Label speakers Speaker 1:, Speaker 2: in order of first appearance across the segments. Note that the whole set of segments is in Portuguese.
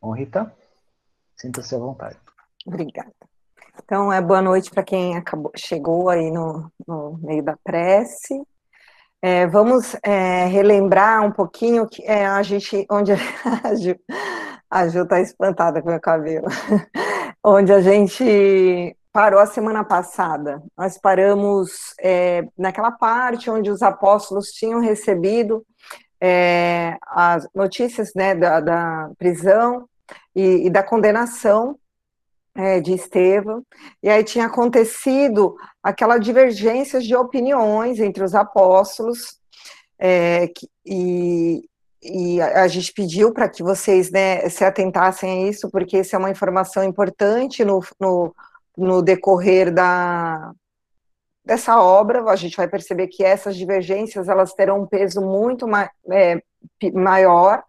Speaker 1: Bom, Rita, sinta-se à vontade.
Speaker 2: Obrigada. Então, é boa noite para quem acabou, chegou aí no, no meio da prece. É, vamos é, relembrar um pouquinho que é, a gente, onde a Ju, a Ju tá espantada com o meu cabelo, onde a gente parou a semana passada. Nós paramos é, naquela parte onde os apóstolos tinham recebido é, as notícias né, da, da prisão e, e, da condenação é, de Estevão, e aí tinha acontecido aquela divergência de opiniões entre os apóstolos, é, que, e, e a, gente pediu para que vocês né, se atentassem a isso, porque isso é uma informação importante no, no, no decorrer da, dessa obra, a gente vai perceber que essas divergências elas terão um peso muito ma é, maior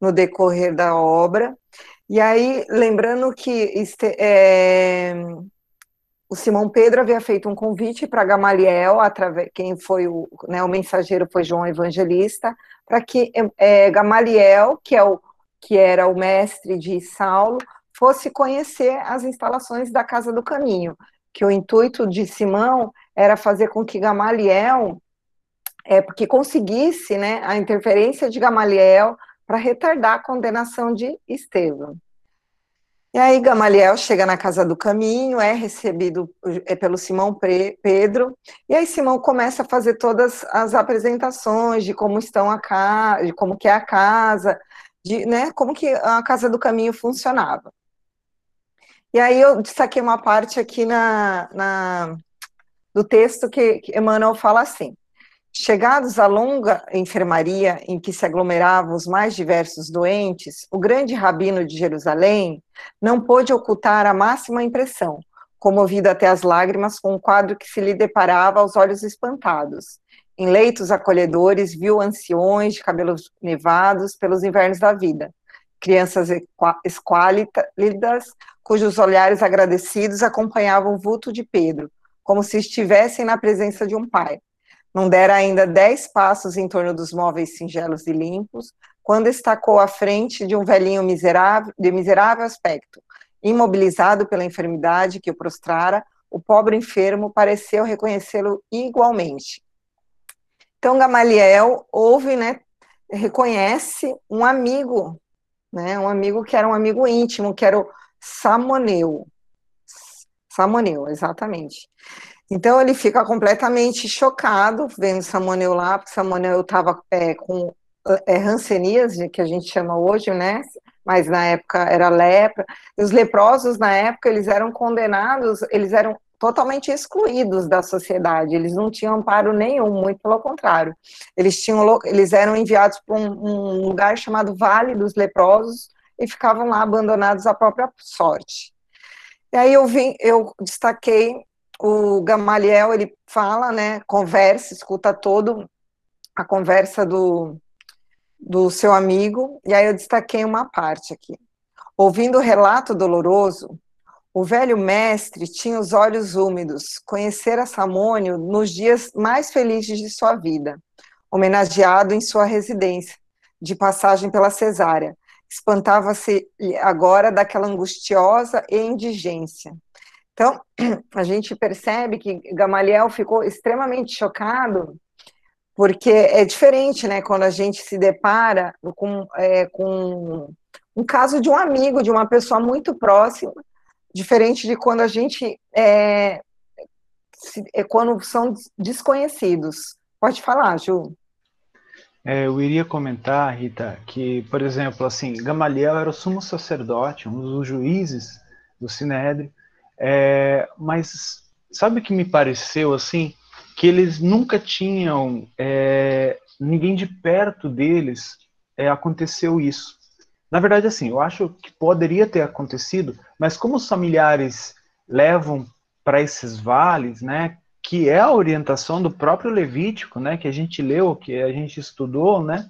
Speaker 2: no decorrer da obra, e aí, lembrando que este, é, o Simão Pedro havia feito um convite para Gamaliel, através, quem foi o, né, o mensageiro foi João Evangelista, para que é, Gamaliel, que, é o, que era o mestre de Saulo, fosse conhecer as instalações da Casa do Caminho, que o intuito de Simão era fazer com que Gamaliel, é, porque conseguisse né, a interferência de Gamaliel para retardar a condenação de Estevão. E aí Gamaliel chega na casa do caminho, é recebido é pelo Simão Pedro, e aí Simão começa a fazer todas as apresentações de como estão a casa, de como que é a casa, de, né, como que a casa do caminho funcionava. E aí eu destaquei uma parte aqui na, na do texto que, que Emmanuel fala assim, Chegados à longa enfermaria em que se aglomeravam os mais diversos doentes, o grande rabino de Jerusalém não pôde ocultar a máxima impressão, comovido até as lágrimas com o quadro que se lhe deparava aos olhos espantados. Em leitos acolhedores, viu anciões de cabelos nevados pelos invernos da vida, crianças esquálidas, cujos olhares agradecidos acompanhavam o vulto de Pedro, como se estivessem na presença de um pai não dera ainda dez passos em torno dos móveis singelos e limpos, quando estacou à frente de um velhinho miserável, de miserável aspecto. Imobilizado pela enfermidade que o prostrara, o pobre enfermo pareceu reconhecê-lo igualmente. Então Gamaliel ouve, né, reconhece um amigo, né, um amigo que era um amigo íntimo, que era o Samoneu. Samoneu, exatamente. Então ele fica completamente chocado vendo Samuel lá, porque Samuel estava é, com é, hanseníase, que a gente chama hoje, né? Mas na época era lepra. E os leprosos na época eles eram condenados, eles eram totalmente excluídos da sociedade. Eles não tinham amparo nenhum, muito pelo contrário. Eles tinham, eles eram enviados para um, um lugar chamado Vale dos Leprosos e ficavam lá abandonados à própria sorte. E aí eu vim, eu destaquei o Gamaliel, ele fala, né, conversa, escuta todo a conversa do, do seu amigo, e aí eu destaquei uma parte aqui. Ouvindo o relato doloroso, o velho mestre tinha os olhos úmidos, conhecera Samônio nos dias mais felizes de sua vida, homenageado em sua residência, de passagem pela cesárea. Espantava-se agora daquela angustiosa indigência. Então, a gente percebe que Gamaliel ficou extremamente chocado, porque é diferente, né, quando a gente se depara com, é, com um caso de um amigo, de uma pessoa muito próxima, diferente de quando a gente é, se, é quando são desconhecidos. Pode falar, Ju.
Speaker 1: É, eu iria comentar, Rita, que, por exemplo, assim, Gamaliel era o sumo sacerdote, um dos juízes do Sinédrio, é, mas sabe o que me pareceu assim? Que eles nunca tinham é, ninguém de perto deles é, aconteceu isso. Na verdade, assim, eu acho que poderia ter acontecido, mas como os familiares levam para esses vales, né, que é a orientação do próprio Levítico, né, que a gente leu, que a gente estudou, né,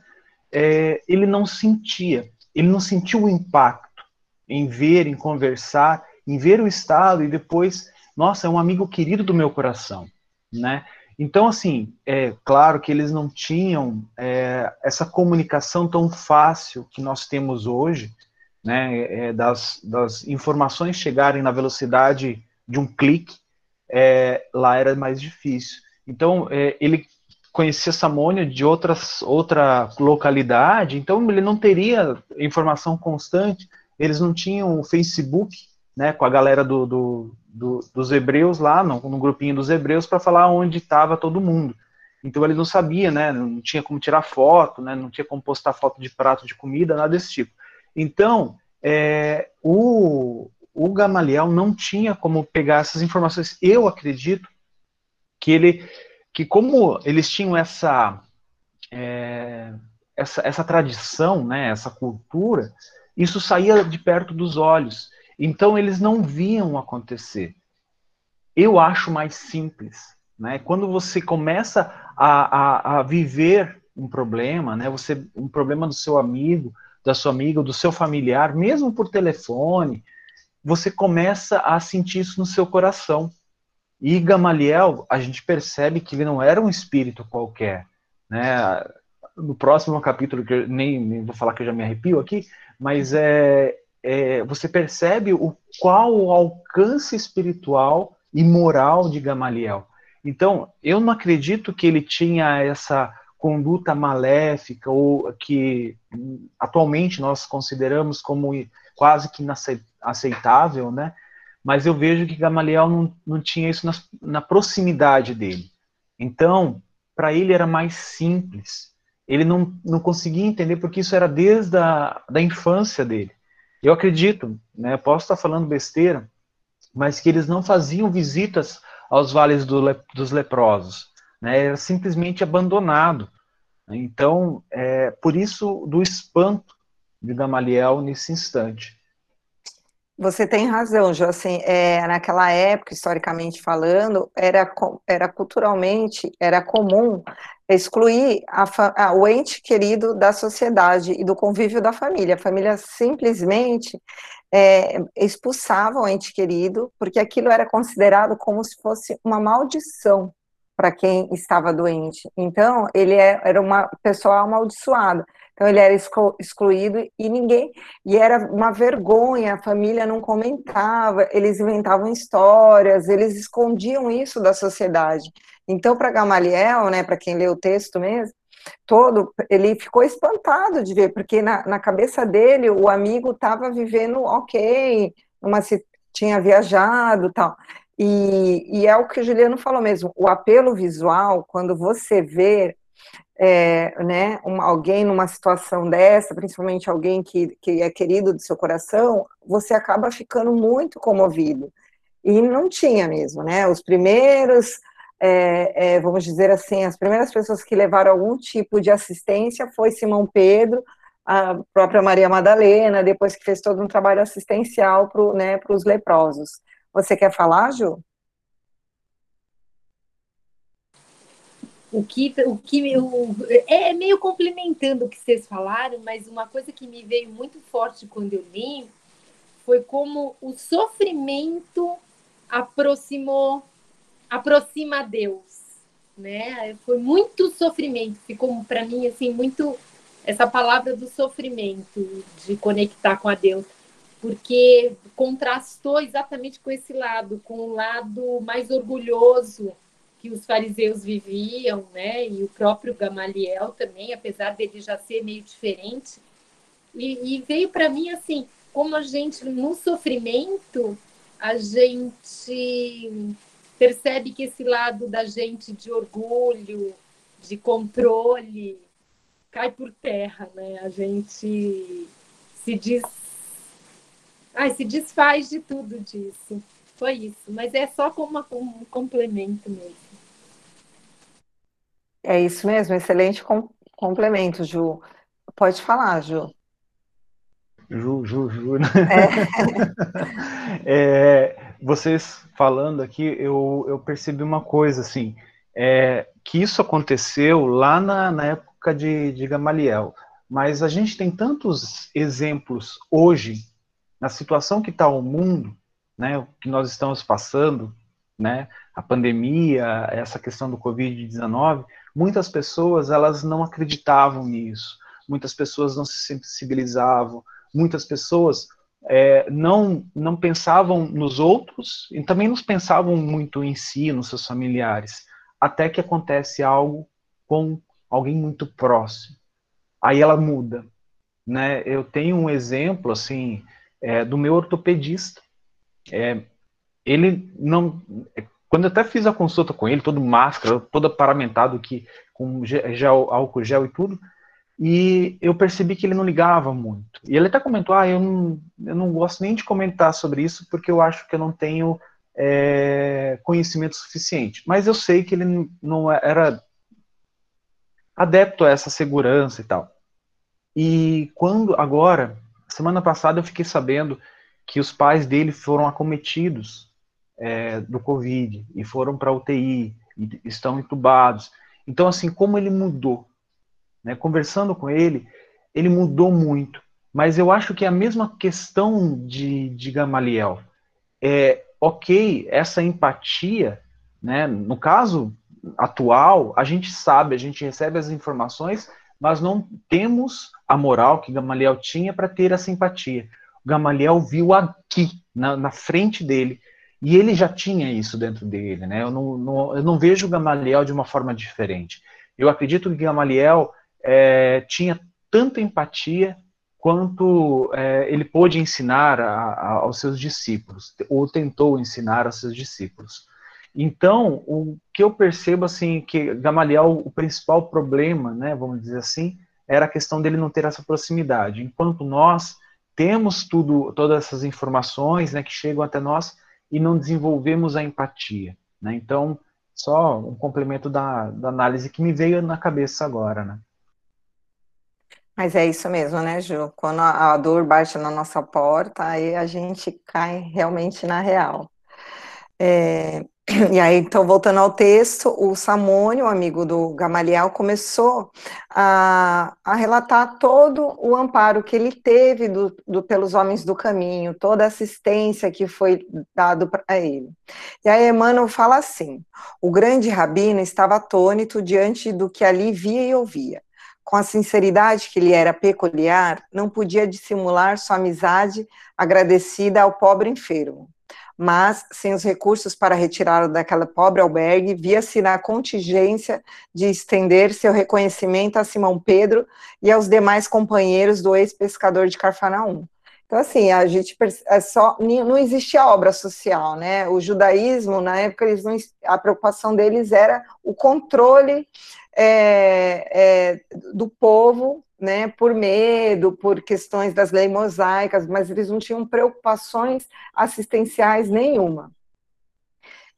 Speaker 1: é, ele não sentia, ele não sentiu o impacto em ver, em conversar, em ver o estado e depois, nossa, é um amigo querido do meu coração, né? Então, assim, é claro que eles não tinham é, essa comunicação tão fácil que nós temos hoje, né, é, das, das informações chegarem na velocidade de um clique, é, lá era mais difícil. Então, é, ele conhecia Samônia de outras, outra localidade, então ele não teria informação constante, eles não tinham o Facebook, né, com a galera do, do, do dos hebreus lá, no, no grupinho dos hebreus, para falar onde estava todo mundo. Então ele não sabia, né, não tinha como tirar foto, né, não tinha como postar foto de prato de comida, nada desse tipo. Então, é, o, o Gamaliel não tinha como pegar essas informações. Eu acredito que ele que como eles tinham essa, é, essa, essa tradição, né, essa cultura, isso saía de perto dos olhos. Então eles não viam acontecer. Eu acho mais simples. Né? Quando você começa a, a, a viver um problema, né, você, um problema do seu amigo, da sua amiga, do seu familiar, mesmo por telefone, você começa a sentir isso no seu coração. E Gamaliel, a gente percebe que ele não era um espírito qualquer, né? No próximo capítulo, que eu nem, nem vou falar que eu já me arrepio aqui, mas é, é, você percebe o qual o alcance espiritual e moral de Gamaliel. Então, eu não acredito que ele tinha essa conduta maléfica ou que atualmente nós consideramos como quase que inaceitável, né? mas eu vejo que Gamaliel não, não tinha isso na, na proximidade dele. Então, para ele era mais simples. Ele não, não conseguia entender porque isso era desde a da infância dele. Eu acredito, né, posso estar falando besteira, mas que eles não faziam visitas aos vales do, dos leprosos. Né, era simplesmente abandonado. Então, é, por isso, do espanto de Gamaliel nesse instante.
Speaker 2: Você tem razão, Jô, assim, é, naquela época, historicamente falando, era, era culturalmente, era comum excluir a, a, o ente querido da sociedade e do convívio da família. A família simplesmente é, expulsava o ente querido, porque aquilo era considerado como se fosse uma maldição para quem estava doente. Então, ele é, era uma pessoa amaldiçoada. Então ele era excluído e ninguém, e era uma vergonha, a família não comentava, eles inventavam histórias, eles escondiam isso da sociedade. Então para Gamaliel, né, para quem lê o texto mesmo, todo, ele ficou espantado de ver, porque na, na cabeça dele o amigo estava vivendo ok, uma, tinha viajado tal. E, e é o que o Juliano falou mesmo, o apelo visual, quando você vê é, né, um, alguém numa situação dessa, principalmente alguém que, que é querido do seu coração, você acaba ficando muito comovido. E não tinha mesmo, né? Os primeiros, é, é, vamos dizer assim, as primeiras pessoas que levaram algum tipo de assistência foi Simão Pedro, a própria Maria Madalena, depois que fez todo um trabalho assistencial para né, os leprosos. Você quer falar, Ju?
Speaker 3: O que o que o, é meio complementando o que vocês falaram, mas uma coisa que me veio muito forte quando eu li foi como o sofrimento aproximou aproxima Deus, né? Foi muito sofrimento, ficou para mim assim muito essa palavra do sofrimento de conectar com a Deus, porque contrastou exatamente com esse lado, com o lado mais orgulhoso que os fariseus viviam, né? E o próprio Gamaliel também, apesar dele já ser meio diferente. E, e veio para mim assim, como a gente no sofrimento a gente percebe que esse lado da gente de orgulho, de controle, cai por terra, né? A gente se diz, ai, se desfaz de tudo disso. Foi isso, mas é só como um complemento mesmo.
Speaker 2: É isso mesmo, excelente com, complemento, Ju. Pode falar, Ju.
Speaker 1: Ju, Ju, Ju. Né? É. é, vocês falando aqui, eu, eu percebi uma coisa, assim, é, que isso aconteceu lá na, na época de, de Gamaliel, mas a gente tem tantos exemplos hoje, na situação que está o mundo, né, o que nós estamos passando, né, a pandemia, essa questão do Covid-19, muitas pessoas elas não acreditavam nisso, muitas pessoas não se sensibilizavam, muitas pessoas é, não, não pensavam nos outros e também não pensavam muito em si, nos seus familiares, até que acontece algo com alguém muito próximo. Aí ela muda. Né? Eu tenho um exemplo assim é, do meu ortopedista. É, ele não. Quando eu até fiz a consulta com ele, todo máscara, todo paramentado aqui, com gel, álcool gel e tudo, e eu percebi que ele não ligava muito. E ele até comentou: ah, eu não, eu não gosto nem de comentar sobre isso porque eu acho que eu não tenho é, conhecimento suficiente. Mas eu sei que ele não era adepto a essa segurança e tal. E quando, agora, semana passada eu fiquei sabendo que os pais dele foram acometidos é, do Covid e foram para UTI e estão entubados. Então, assim, como ele mudou né? Conversando com ele, ele mudou muito. Mas eu acho que é a mesma questão de, de Gamaliel. É, ok, essa empatia, né? no caso atual, a gente sabe, a gente recebe as informações, mas não temos a moral que Gamaliel tinha para ter essa empatia. Gamaliel viu aqui, na, na, frente dele, e ele já tinha isso dentro dele. Né? Eu, não, não, eu não vejo Gamaliel de uma forma diferente. Eu acredito que Gamaliel é, tinha tanta empatia quanto é, ele pôde ensinar a, a, aos seus discípulos, ou tentou ensinar aos seus discípulos. Então, o que eu percebo assim que Gamaliel, o principal problema, né, vamos dizer assim, era a questão dele não ter essa proximidade. Enquanto nós temos tudo, todas essas informações, né, que chegam até nós e não desenvolvemos a empatia, né? Então, só um complemento da, da análise que me veio na cabeça agora, né?
Speaker 2: Mas é isso mesmo, né, Ju? Quando a, a dor bate na nossa porta, aí a gente cai realmente na real. É, e aí, então, voltando ao texto, o Samônio, amigo do Gamaliel, começou a, a relatar todo o amparo que ele teve do, do, pelos homens do caminho, toda a assistência que foi dado para ele. E aí, Emmanuel fala assim: o grande rabino estava atônito diante do que ali via e ouvia com a sinceridade que lhe era peculiar, não podia dissimular sua amizade agradecida ao pobre enfermo. Mas, sem os recursos para retirá-lo daquela pobre albergue, via-se na contingência de estender seu reconhecimento a Simão Pedro e aos demais companheiros do ex-pescador de Carfanaum. Então, assim, a gente é só não existia obra social, né? O judaísmo, na época, eles não, a preocupação deles era o controle é, é, do povo, né, por medo, por questões das leis mosaicas, mas eles não tinham preocupações assistenciais nenhuma.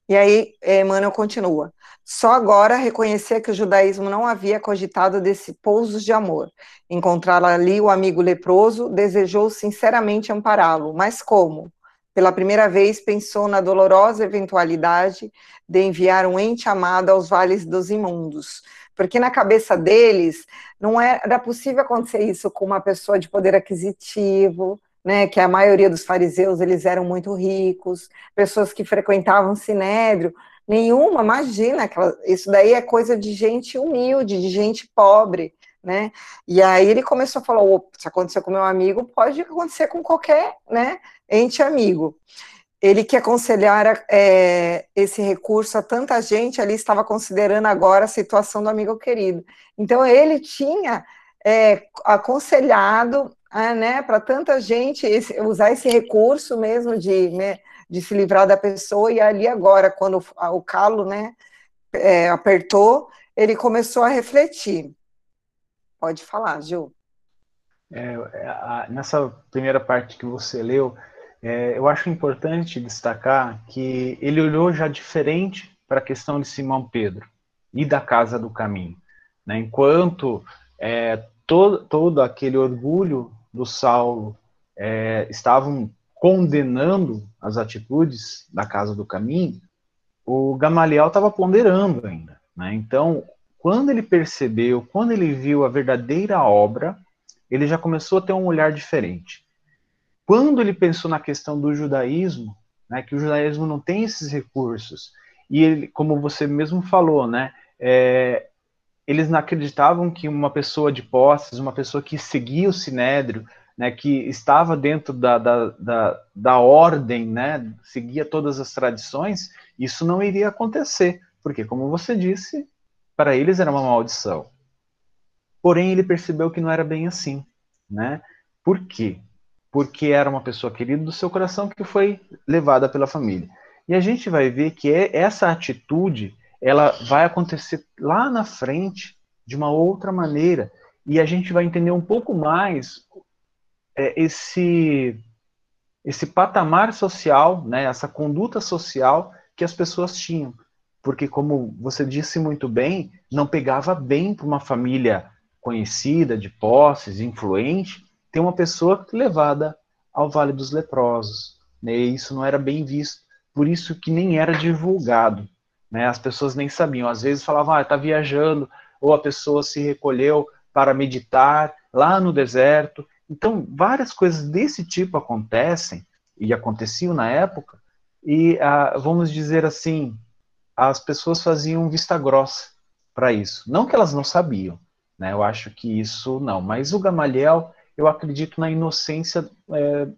Speaker 2: E aí, Emmanuel continua. Só agora reconhecer que o judaísmo não havia cogitado desse pouso de amor. Encontrar ali o amigo leproso, desejou sinceramente ampará-lo. Mas como? Pela primeira vez pensou na dolorosa eventualidade de enviar um ente amado aos vales dos imundos, porque na cabeça deles não era possível acontecer isso com uma pessoa de poder aquisitivo, né, que a maioria dos fariseus eles eram muito ricos, pessoas que frequentavam sinédrio, nenhuma, imagina, aquela, isso daí é coisa de gente humilde, de gente pobre, né? E aí ele começou a falar, se aconteceu com meu amigo, pode acontecer com qualquer, né, ente amigo ele que aconselhara é, esse recurso a tanta gente ali estava considerando agora a situação do amigo querido. Então ele tinha é, aconselhado ah, né, para tanta gente esse, usar esse recurso mesmo de, né, de se livrar da pessoa, e ali agora, quando o, calo né, é, apertou, ele começou a refletir. Pode falar, Gil.
Speaker 1: É, a, nessa primeira parte que você leu, é, eu acho importante destacar que ele olhou já diferente para a questão de Simão Pedro e da Casa do Caminho. Né? Enquanto é, todo, todo aquele orgulho do Saulo é, estavam condenando as atitudes da Casa do Caminho, o Gamaliel estava ponderando ainda. Né? Então, quando ele percebeu, quando ele viu a verdadeira obra, ele já começou a ter um olhar diferente. Quando ele pensou na questão do judaísmo, né, que o judaísmo não tem esses recursos, e ele, como você mesmo falou, né, é, eles não acreditavam que uma pessoa de posses, uma pessoa que seguia o sinédrio, né, que estava dentro da, da, da, da ordem, né, seguia todas as tradições, isso não iria acontecer, porque, como você disse, para eles era uma maldição. Porém, ele percebeu que não era bem assim, né? Por quê? Porque era uma pessoa querida do seu coração que foi levada pela família. E a gente vai ver que é, essa atitude, ela vai acontecer lá na frente de uma outra maneira, e a gente vai entender um pouco mais é, esse esse patamar social, né, essa conduta social que as pessoas tinham porque, como você disse muito bem, não pegava bem para uma família conhecida, de posses, influente, ter uma pessoa levada ao Vale dos Leprosos. Né? Isso não era bem visto, por isso que nem era divulgado. Né? As pessoas nem sabiam. Às vezes falavam, ah, está viajando, ou a pessoa se recolheu para meditar lá no deserto. Então, várias coisas desse tipo acontecem, e aconteciam na época, e ah, vamos dizer assim, as pessoas faziam vista grossa para isso. Não que elas não sabiam, né? Eu acho que isso não. Mas o Gamaliel, eu acredito na inocência, é,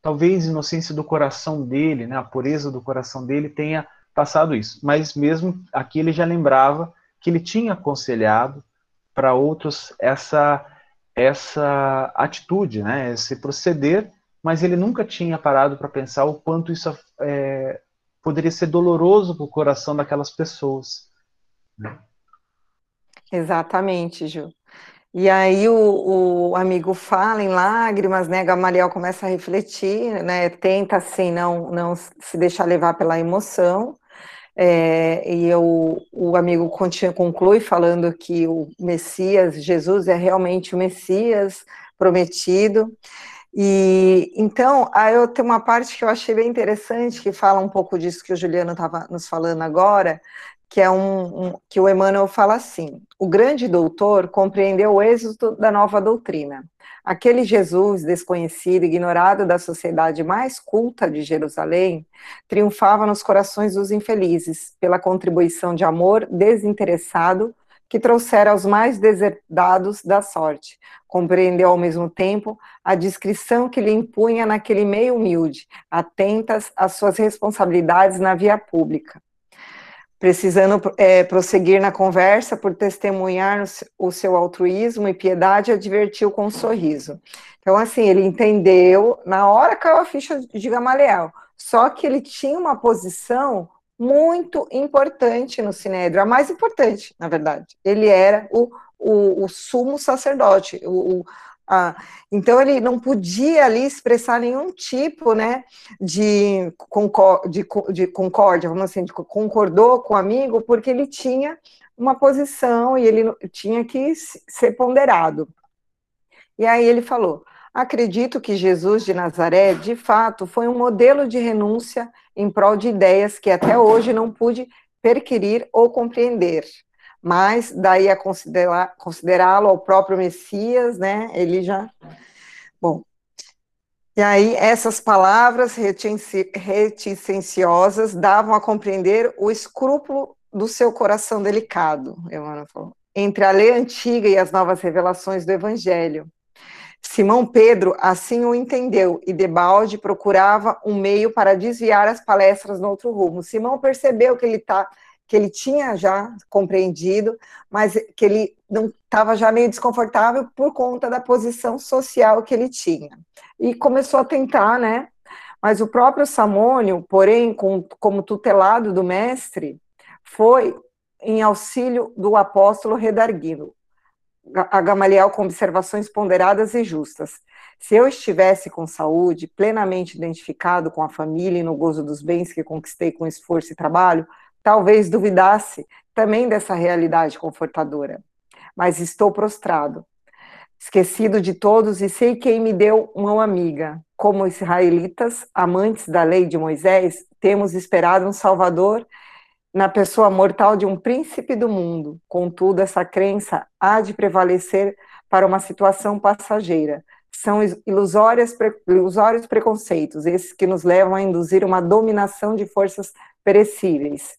Speaker 1: talvez inocência do coração dele, né? A pureza do coração dele tenha passado isso. Mas mesmo aqui ele já lembrava que ele tinha aconselhado para outros essa essa atitude, né? Esse proceder, mas ele nunca tinha parado para pensar o quanto isso é, poderia ser doloroso para o coração daquelas pessoas. Né?
Speaker 2: Exatamente, Ju. E aí o, o, amigo fala em lágrimas, né? Gamaliel começa a refletir, né? Tenta assim não não se deixar levar pela emoção. É, e eu, o amigo conclui falando que o Messias, Jesus, é realmente o Messias prometido. E então, aí eu tenho uma parte que eu achei bem interessante, que fala um pouco disso que o Juliano estava nos falando agora, que é um, um, que o Emmanuel fala assim: o grande doutor compreendeu o êxito da nova doutrina. Aquele Jesus desconhecido, ignorado da sociedade mais culta de Jerusalém, triunfava nos corações dos infelizes pela contribuição de amor desinteressado que trouxera aos mais deserdados da sorte. Compreendeu ao mesmo tempo a descrição que lhe impunha naquele meio humilde, atentas às suas responsabilidades na via pública. Precisando é, prosseguir na conversa por testemunhar o seu altruísmo e piedade, advertiu com um sorriso. Então, assim, ele entendeu, na hora caiu a ficha de Gamaliel, só que ele tinha uma posição muito importante no Sinédrio, a mais importante, na verdade. Ele era o, o, o sumo sacerdote, o, o a, então ele não podia ali expressar nenhum tipo né, de, concor de, de concórdia, vamos assim, concordou com o amigo, porque ele tinha uma posição e ele tinha que ser ponderado. E aí ele falou: acredito que Jesus de Nazaré, de fato, foi um modelo de renúncia em prol de ideias que até hoje não pude perquirir ou compreender. Mas daí a considerá-lo ao próprio Messias, né? Ele já. Bom. E aí, essas palavras reticenciosas davam a compreender o escrúpulo do seu coração delicado, Emmanuel falou, entre a lei antiga e as novas revelações do Evangelho. Simão Pedro assim o entendeu e debalde procurava um meio para desviar as palestras no outro rumo. Simão percebeu que ele tá, que ele tinha já compreendido, mas que ele não estava já meio desconfortável por conta da posição social que ele tinha. E começou a tentar, né? Mas o próprio Samônio, porém, com, como tutelado do mestre, foi em auxílio do apóstolo Redarguino, a Gamaliel com observações ponderadas e justas. Se eu estivesse com saúde, plenamente identificado com a família e no gozo dos bens que conquistei com esforço e trabalho, talvez duvidasse também dessa realidade confortadora. Mas estou prostrado, esquecido de todos e sei quem me deu uma amiga. Como israelitas, amantes da lei de Moisés, temos esperado um Salvador na pessoa mortal de um príncipe do mundo. Contudo, essa crença há de prevalecer para uma situação passageira. São ilusórios preconceitos, esses que nos levam a induzir uma dominação de forças perecíveis.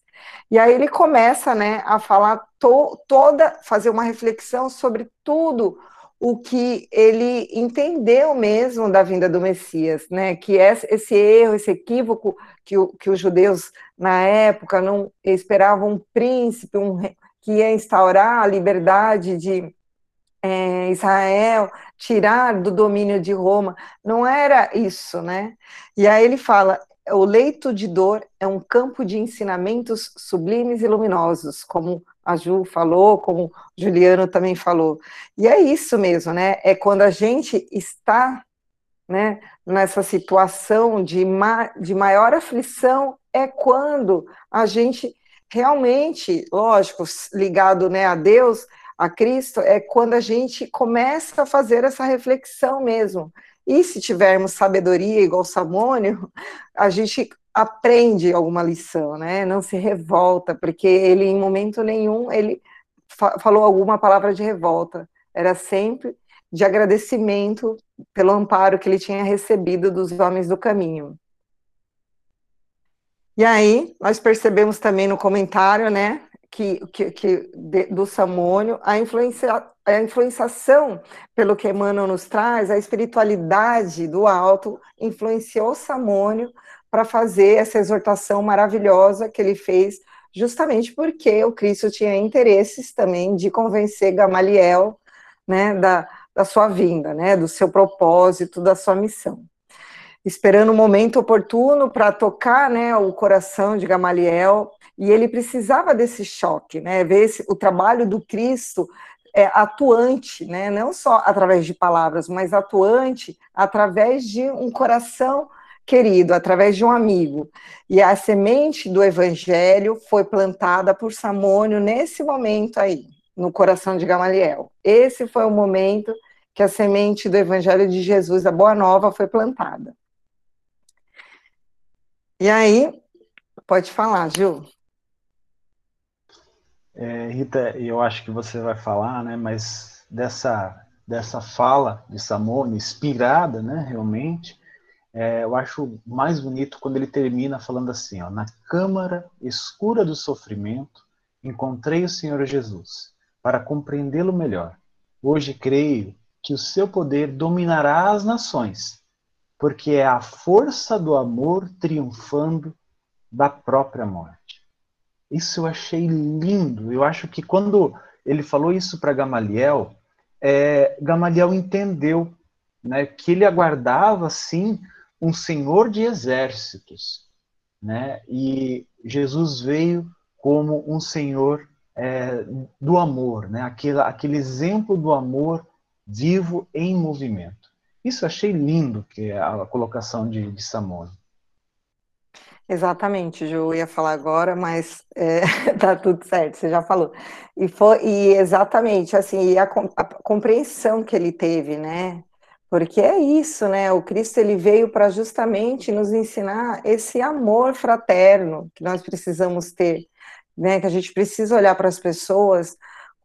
Speaker 2: E aí ele começa, né, a falar to, toda, fazer uma reflexão sobre tudo o que ele entendeu mesmo da vinda do Messias, né? Que esse erro, esse equívoco que, o, que os judeus na época não esperavam um príncipe, um, que ia instaurar a liberdade de é, Israel, tirar do domínio de Roma, não era isso, né? E aí ele fala: o leito de dor é um campo de ensinamentos sublimes e luminosos, como a Ju falou, como o Juliano também falou. E é isso mesmo, né? É quando a gente está né, nessa situação de, ma de maior aflição, é quando a gente realmente, lógico, ligado né, a Deus, a Cristo, é quando a gente começa a fazer essa reflexão mesmo. E se tivermos sabedoria igual Samônio, a gente aprende alguma lição, né? Não se revolta, porque ele em momento nenhum ele fa falou alguma palavra de revolta. Era sempre de agradecimento pelo amparo que ele tinha recebido dos homens do caminho. E aí, nós percebemos também no comentário, né, que, que, que de, do Samônio, a, influencia, a influenciação, pelo que Emmanuel nos traz, a espiritualidade do alto influenciou Samônio para fazer essa exortação maravilhosa que ele fez, justamente porque o Cristo tinha interesses também de convencer Gamaliel né, da, da sua vinda, né, do seu propósito, da sua missão. Esperando o um momento oportuno para tocar né, o coração de Gamaliel, e ele precisava desse choque, né? Ver esse, o trabalho do Cristo é, atuante, né? Não só através de palavras, mas atuante através de um coração querido, através de um amigo. E a semente do Evangelho foi plantada por Samônio nesse momento aí, no coração de Gamaliel. Esse foi o momento que a semente do Evangelho de Jesus, a Boa Nova, foi plantada. E aí, pode falar, Gil.
Speaker 1: É, Rita, eu acho que você vai falar, né, mas dessa, dessa fala de Samone, inspirada, né, realmente, é, eu acho mais bonito quando ele termina falando assim, ó, na câmara escura do sofrimento, encontrei o Senhor Jesus, para compreendê-lo melhor. Hoje creio que o seu poder dominará as nações, porque é a força do amor triunfando da própria morte. Isso eu achei lindo. Eu acho que quando ele falou isso para Gamaliel, é, Gamaliel entendeu né, que ele aguardava, sim, um senhor de exércitos. Né, e Jesus veio como um senhor é, do amor, né, aquele, aquele exemplo do amor vivo em movimento. Isso achei lindo, que é a colocação de, de.
Speaker 2: Exatamente, Ju, eu ia falar agora, mas é, tá tudo certo, você já falou. E foi e exatamente assim, a, a, compreensão que ele teve, né? Porque é isso, né? O Cristo ele veio para justamente nos ensinar esse amor fraterno que nós precisamos ter, né? Que a gente precisa olhar para as pessoas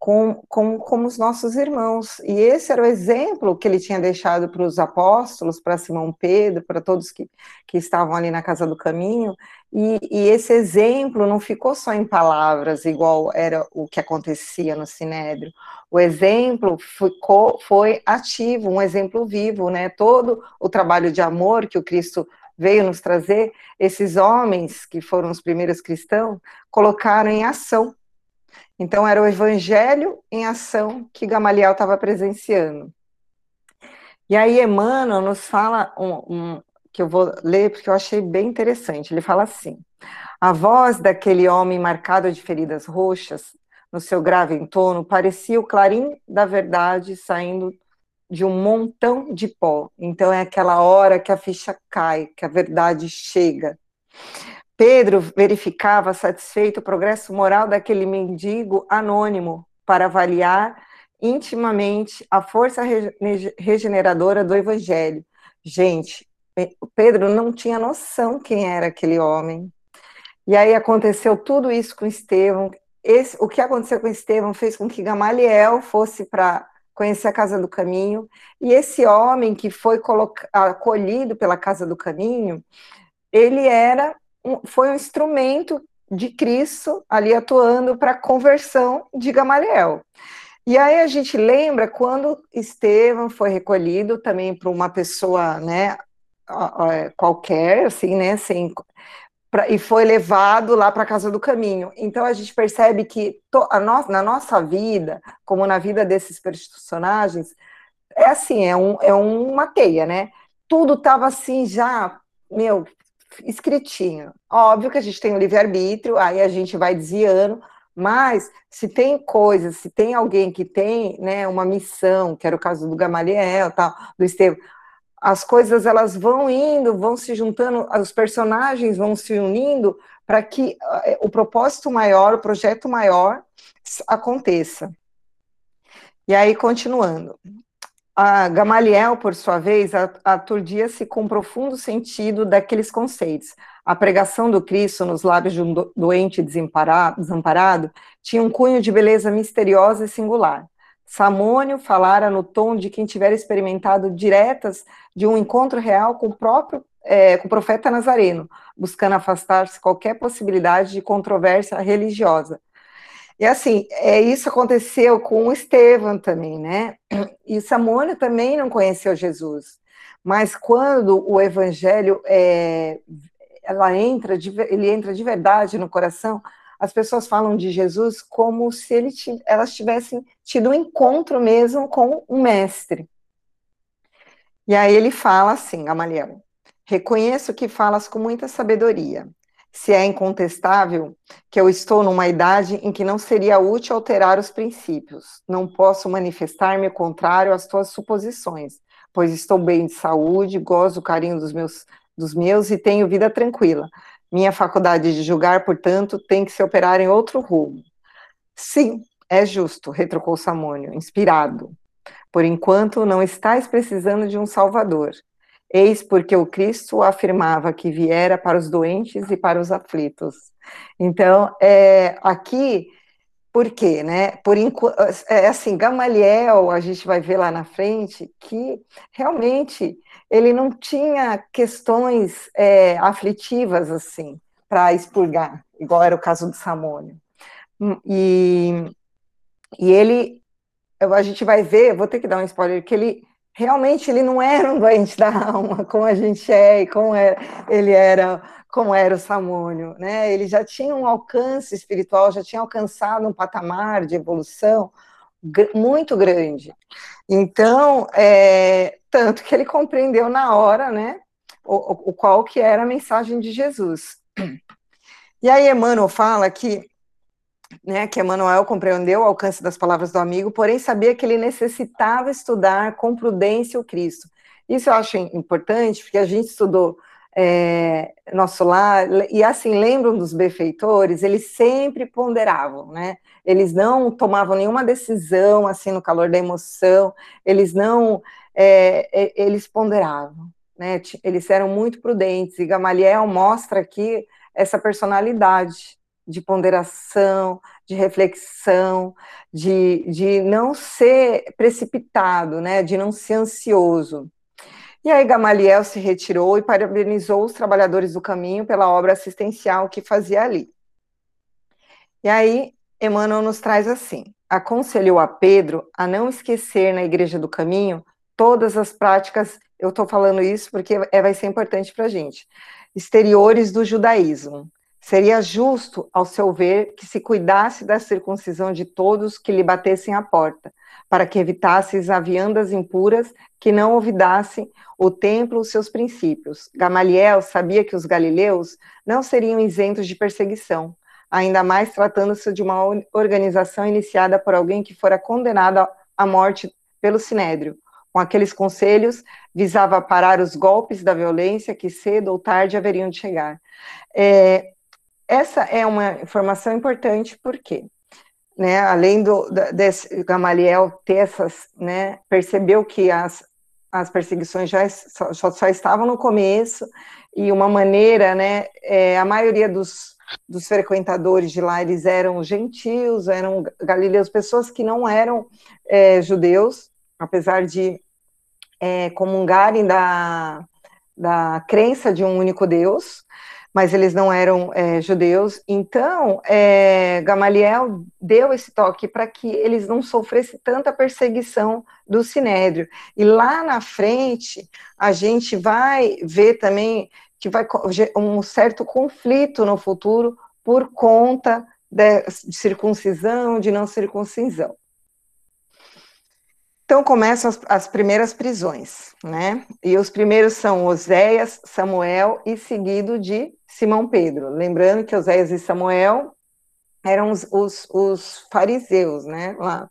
Speaker 2: com, com, como os nossos irmãos. E esse era o exemplo que ele tinha deixado para os apóstolos, para Simão Pedro, para todos que, que estavam ali na casa do caminho. E, e, esse exemplo não ficou só em palavras, igual era o que acontecia no Sinédrio. O exemplo ficou, foi ativo, um exemplo vivo, né? Todo o trabalho de amor que o Cristo veio nos trazer, esses homens que foram os primeiros cristãos colocaram em ação então, era o evangelho em ação que Gamaliel estava presenciando. E aí, Emmanuel nos fala, um, um, que eu vou ler porque eu achei bem interessante. Ele fala assim: a voz daquele homem marcado de feridas roxas, no seu grave entono, parecia o clarim da verdade saindo de um montão de pó. Então, é aquela hora que a ficha cai, que a verdade chega. Pedro verificava satisfeito o progresso moral daquele mendigo anônimo para avaliar intimamente a força regeneradora do evangelho. Gente, Pedro não tinha noção quem era aquele homem. E aí aconteceu tudo isso com Estevão. Esse, o que aconteceu com Estevão fez com que Gamaliel fosse para conhecer a Casa do Caminho. E esse homem que foi acolhido pela Casa do Caminho, ele era foi um instrumento de Cristo ali atuando para a conversão de Gamaliel. E aí a gente lembra quando Estevão foi recolhido também para uma pessoa, né, qualquer, assim, né, sem, pra, e foi levado lá para a casa do caminho. Então a gente percebe que to, no, na nossa vida, como na vida desses personagens, é assim, é, um, é uma teia, né? Tudo estava assim já, meu, escritinho. Óbvio que a gente tem o livre-arbítrio, aí a gente vai desviando, mas se tem coisas, se tem alguém que tem né, uma missão, que era o caso do Gamaliel, tal, do Estevam, as coisas elas vão indo, vão se juntando, os personagens vão se unindo para que eh, o propósito maior, o projeto maior aconteça. E aí, continuando. A Gamaliel, por sua vez, aturdia-se com profundo sentido daqueles conceitos. A pregação do Cristo nos lábios de um doente desamparado tinha um cunho de beleza misteriosa e singular. Samônio falara no tom de quem tivera experimentado diretas de um encontro real com o próprio é, com o profeta Nazareno, buscando afastar-se qualquer possibilidade de controvérsia religiosa. E assim, é, isso aconteceu com Estevão também, né? E Samônio também não conheceu Jesus. Mas quando o evangelho é, ela entra de, ele entra de verdade no coração, as pessoas falam de Jesus como se ele, elas tivessem tido um encontro mesmo com o mestre. E aí ele fala assim, Gamaliel, reconheço que falas com muita sabedoria, se é incontestável que eu estou numa idade em que não seria útil alterar os princípios. Não posso manifestar-me contrário às tuas suposições, pois estou bem de saúde, gozo do carinho dos meus, dos meus e tenho vida tranquila. Minha faculdade de julgar, portanto, tem que se operar em outro rumo. Sim, é justo, retrucou Samônio, inspirado. Por enquanto, não estáis precisando de um salvador. Eis porque o Cristo afirmava que viera para os doentes e para os aflitos. Então, é, aqui, por quê, né? Por é assim, Gamaliel, a gente vai ver lá na frente que realmente ele não tinha questões é, aflitivas assim para expurgar, igual era o caso de Samônio. E, e ele, a gente vai ver, vou ter que dar um spoiler, que ele realmente ele não era um doente da alma, como a gente é e como é, ele era, como era o Samônio, né? Ele já tinha um alcance espiritual, já tinha alcançado um patamar de evolução muito grande. Então, é, tanto que ele compreendeu na hora, né, o, o qual que era a mensagem de Jesus. E aí Emmanuel fala que né, que Emmanuel compreendeu o alcance das palavras do amigo, porém sabia que ele necessitava estudar com prudência o Cristo. Isso eu acho importante, porque a gente estudou é, nosso lar, e assim, lembram dos benfeitores, eles sempre ponderavam, né? Eles não tomavam nenhuma decisão, assim, no calor da emoção, eles não, é, é eles ponderavam, né? Eles eram muito prudentes, e Gamaliel mostra aqui essa personalidade, de ponderação, de reflexão, de, de não ser precipitado, né, de não ser ansioso. E aí Gamaliel se retirou e parabenizou os trabalhadores do caminho pela obra assistencial que fazia ali. E aí Emmanuel nos traz assim: aconselhou a Pedro a não esquecer na Igreja do Caminho todas as práticas, eu estou falando isso porque é, vai ser importante para a gente, exteriores do judaísmo, Seria justo, ao seu ver, que se cuidasse da circuncisão de todos que lhe batessem a porta, para que evitasse as viandas impuras que não olvidassem o templo os seus princípios. Gamaliel sabia que os galileus não seriam isentos de perseguição, ainda mais tratando-se de uma organização iniciada por alguém que fora condenado à morte pelo Sinédrio. Com aqueles conselhos, visava parar os golpes da violência que cedo ou tarde haveriam de chegar. É, essa é uma informação importante porque, né, além do desse Gamaliel ter essas, né, percebeu que as, as perseguições já só, só estavam no começo e uma maneira, né, é, a maioria dos, dos frequentadores de lá eles eram gentios, eram galileus, pessoas que não eram é, judeus, apesar de é, comungarem da, da crença de um único Deus, mas eles não eram é, judeus. Então, é, Gamaliel deu esse toque para que eles não sofressem tanta perseguição do sinédrio. E lá na frente, a gente vai ver também que vai um certo conflito no futuro por conta de circuncisão, de não circuncisão. Então começam as, as, primeiras prisões, né? E os primeiros são Oséias, Samuel e seguido de Simão Pedro. Lembrando que Oséias e Samuel eram os, os, os fariseus, né? Lá,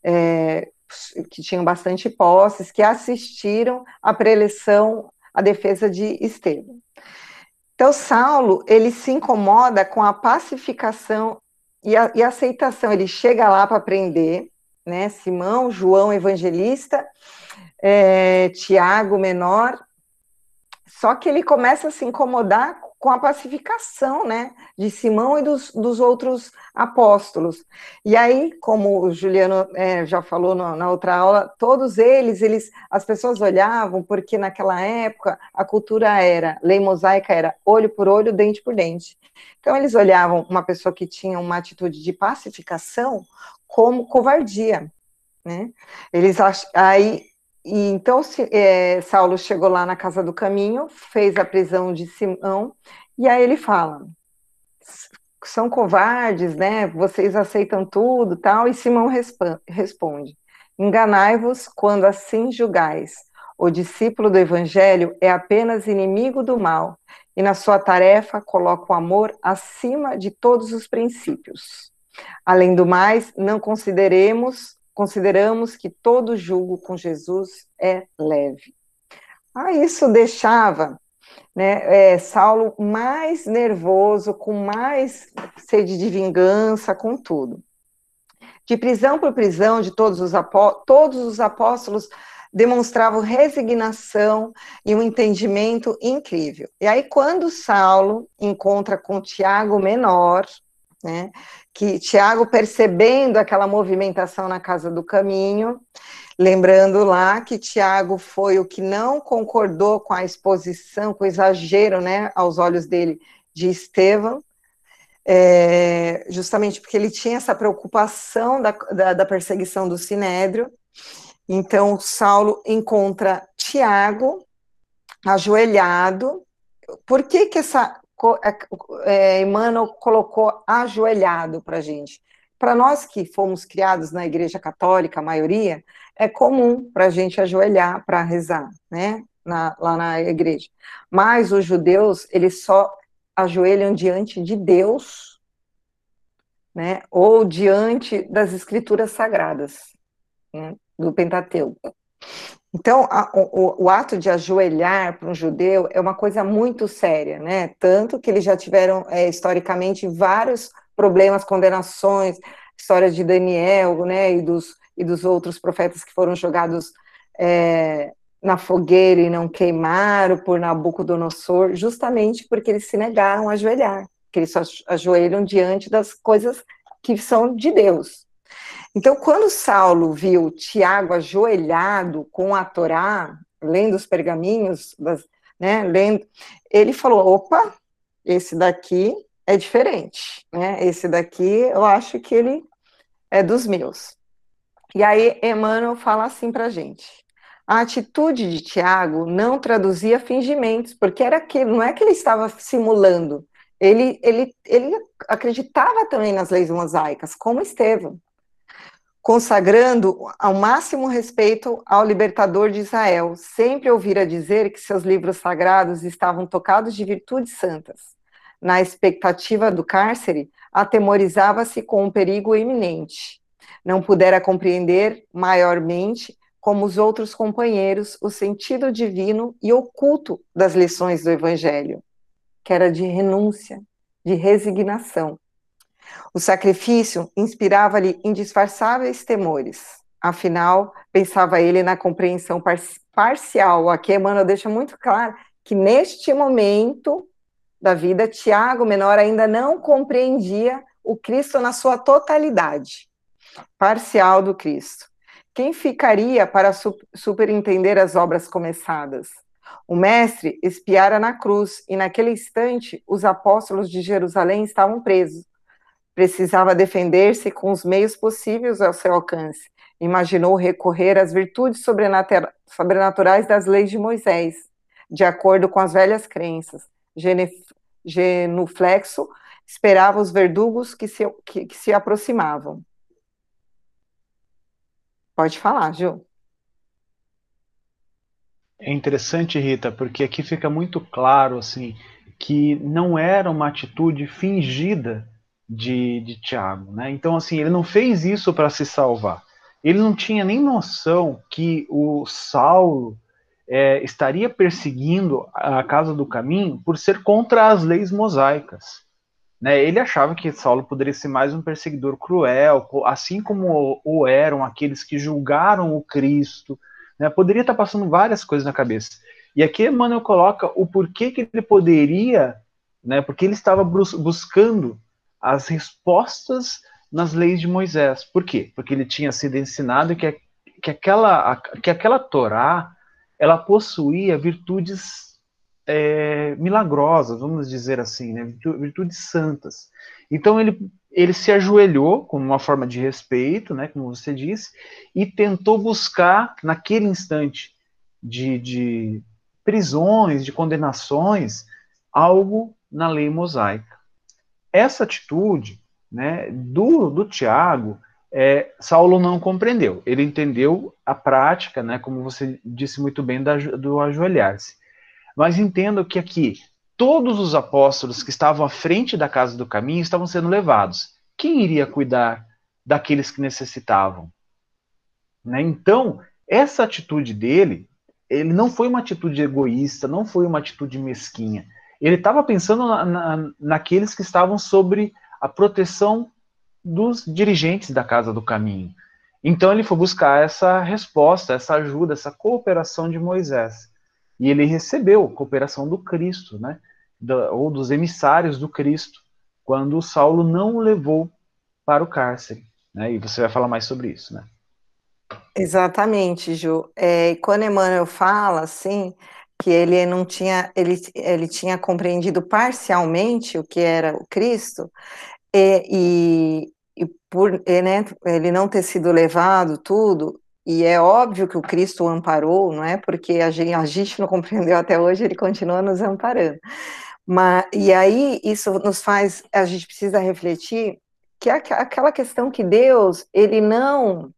Speaker 2: é, que tinham bastante posses, que assistiram à preleção, à defesa de Estevão. Então, Saulo, ele se incomoda com a pacificação e a, e aceitação. Ele chega lá para aprender, né? Simão, João Evangelista, é, Tiago Menor. Só que ele começa a se incomodar com a pacificação, né, de Simão e dos, dos outros apóstolos. E aí, como o Juliano é, já falou no, na outra aula, todos eles, eles, as pessoas olhavam porque naquela época a cultura era, lei mosaica era olho por olho, dente por dente. Então eles olhavam uma pessoa que tinha uma atitude de pacificação como covardia, né? Eles aí e então é, Saulo chegou lá na casa do caminho, fez a prisão de Simão, e aí ele fala: são covardes, né? Vocês aceitam tudo, tal. E Simão responde: enganai-vos quando assim julgais. O discípulo do evangelho é apenas inimigo do mal, e na sua tarefa coloca o amor acima de todos os princípios. Além do mais, não consideremos consideramos que todo julgo com Jesus é leve. Ah, isso deixava né, é, Saulo mais nervoso, com mais sede de vingança, com tudo. De prisão por prisão, de todos os, todos os apóstolos demonstravam resignação e um entendimento incrível. E aí, quando Saulo encontra com Tiago Menor, né? Que Tiago, percebendo aquela movimentação na casa do caminho, lembrando lá que Tiago foi o que não concordou com a exposição, com o exagero, né, aos olhos dele, de Estevão, é, justamente porque ele tinha essa preocupação da, da, da perseguição do Sinédrio. Então, Saulo encontra Tiago ajoelhado. Por que, que essa é, é, Emmanuel colocou ajoelhado para a gente. Para nós que fomos criados na Igreja Católica, a maioria, é comum para a gente ajoelhar para rezar, né? Na, lá na igreja. Mas os judeus, eles só ajoelham diante de Deus, né? Ou diante das escrituras sagradas, né? do Pentateuco. Então, a, o, o, ato de ajoelhar para um judeu é uma coisa muito séria, né? Tanto que eles já tiveram, é, historicamente, vários problemas, condenações, história de Daniel, né, e dos, e dos outros profetas que foram jogados é, na fogueira e não queimaram por Nabucodonosor, justamente porque eles se negaram a ajoelhar, que eles só ajoelham diante das coisas que são de Deus, então, quando Saulo viu Tiago ajoelhado com a Torá, lendo os pergaminhos, né, lendo, ele falou: opa, esse daqui é diferente, né? Esse daqui eu acho que ele é dos meus. E aí Emmanuel fala assim para gente: a atitude de Tiago não traduzia fingimentos, porque era que não é que ele estava simulando, ele, ele, ele acreditava também nas leis mosaicas, como Estevão consagrando ao máximo respeito ao libertador de Israel. Sempre ouvira dizer que seus livros sagrados estavam tocados de virtudes santas. Na expectativa do cárcere, atemorizava-se com um perigo iminente. Não pudera compreender maiormente, como os outros companheiros, o sentido divino e oculto das lições do Evangelho, que era de renúncia, de resignação o sacrifício inspirava-lhe indisfarçáveis temores. Afinal, pensava ele na compreensão par parcial. Aqui Emmanuel deixa muito claro que neste momento da vida, Tiago Menor ainda não compreendia o Cristo na sua totalidade, parcial do Cristo. Quem ficaria para superentender as obras começadas? O mestre espiara na cruz e, naquele instante, os apóstolos de Jerusalém estavam presos. Precisava defender-se com os meios possíveis ao seu alcance. Imaginou recorrer às virtudes sobrenaturais das leis de Moisés, de acordo com as velhas crenças. Genuflexo esperava os verdugos que se, que, que se aproximavam. Pode falar, Ju.
Speaker 1: É interessante, Rita, porque aqui fica muito claro assim que não era uma atitude fingida de, de Tiago, né? Então assim ele não fez isso para se salvar. Ele não tinha nem noção que o Saulo é, estaria perseguindo a casa do caminho por ser contra as leis mosaicas. Né? Ele achava que Saulo poderia ser mais um perseguidor cruel, assim como o eram aqueles que julgaram o Cristo. Né? Poderia estar passando várias coisas na cabeça. E aqui Emmanuel coloca o porquê que ele poderia, né? porque ele estava buscando as respostas nas leis de Moisés. Por quê? Porque ele tinha sido ensinado que, que, aquela, que aquela Torá ela possuía virtudes é, milagrosas, vamos dizer assim, né? virtudes santas. Então ele, ele se ajoelhou como uma forma de respeito, né, como você disse, e tentou buscar naquele instante de, de prisões, de condenações, algo na lei mosaica. Essa atitude né, do, do Tiago, é, Saulo não compreendeu. Ele entendeu a prática, né, como você disse muito bem, da, do ajoelhar-se. Mas entendo que aqui todos os apóstolos que estavam à frente da casa do caminho estavam sendo levados. Quem iria cuidar daqueles que necessitavam? Né? Então, essa atitude dele, ele não foi uma atitude egoísta, não foi uma atitude mesquinha. Ele estava pensando na, na, naqueles que estavam sobre a proteção dos dirigentes da Casa do Caminho. Então ele foi buscar essa resposta, essa ajuda, essa cooperação de Moisés. E ele recebeu a cooperação do Cristo, né? ou dos emissários do Cristo, quando Saulo não o levou para o cárcere. Né? E você vai falar mais sobre isso, né?
Speaker 2: Exatamente, Ju. É, quando Emmanuel fala assim que ele não tinha, ele, ele tinha compreendido parcialmente o que era o Cristo, e, e, e por né, ele não ter sido levado tudo, e é óbvio que o Cristo o amparou, não é? Porque a gente, a gente não compreendeu até hoje, ele continua nos amparando. Mas, e aí isso nos faz, a gente precisa refletir que aquela questão que Deus, ele não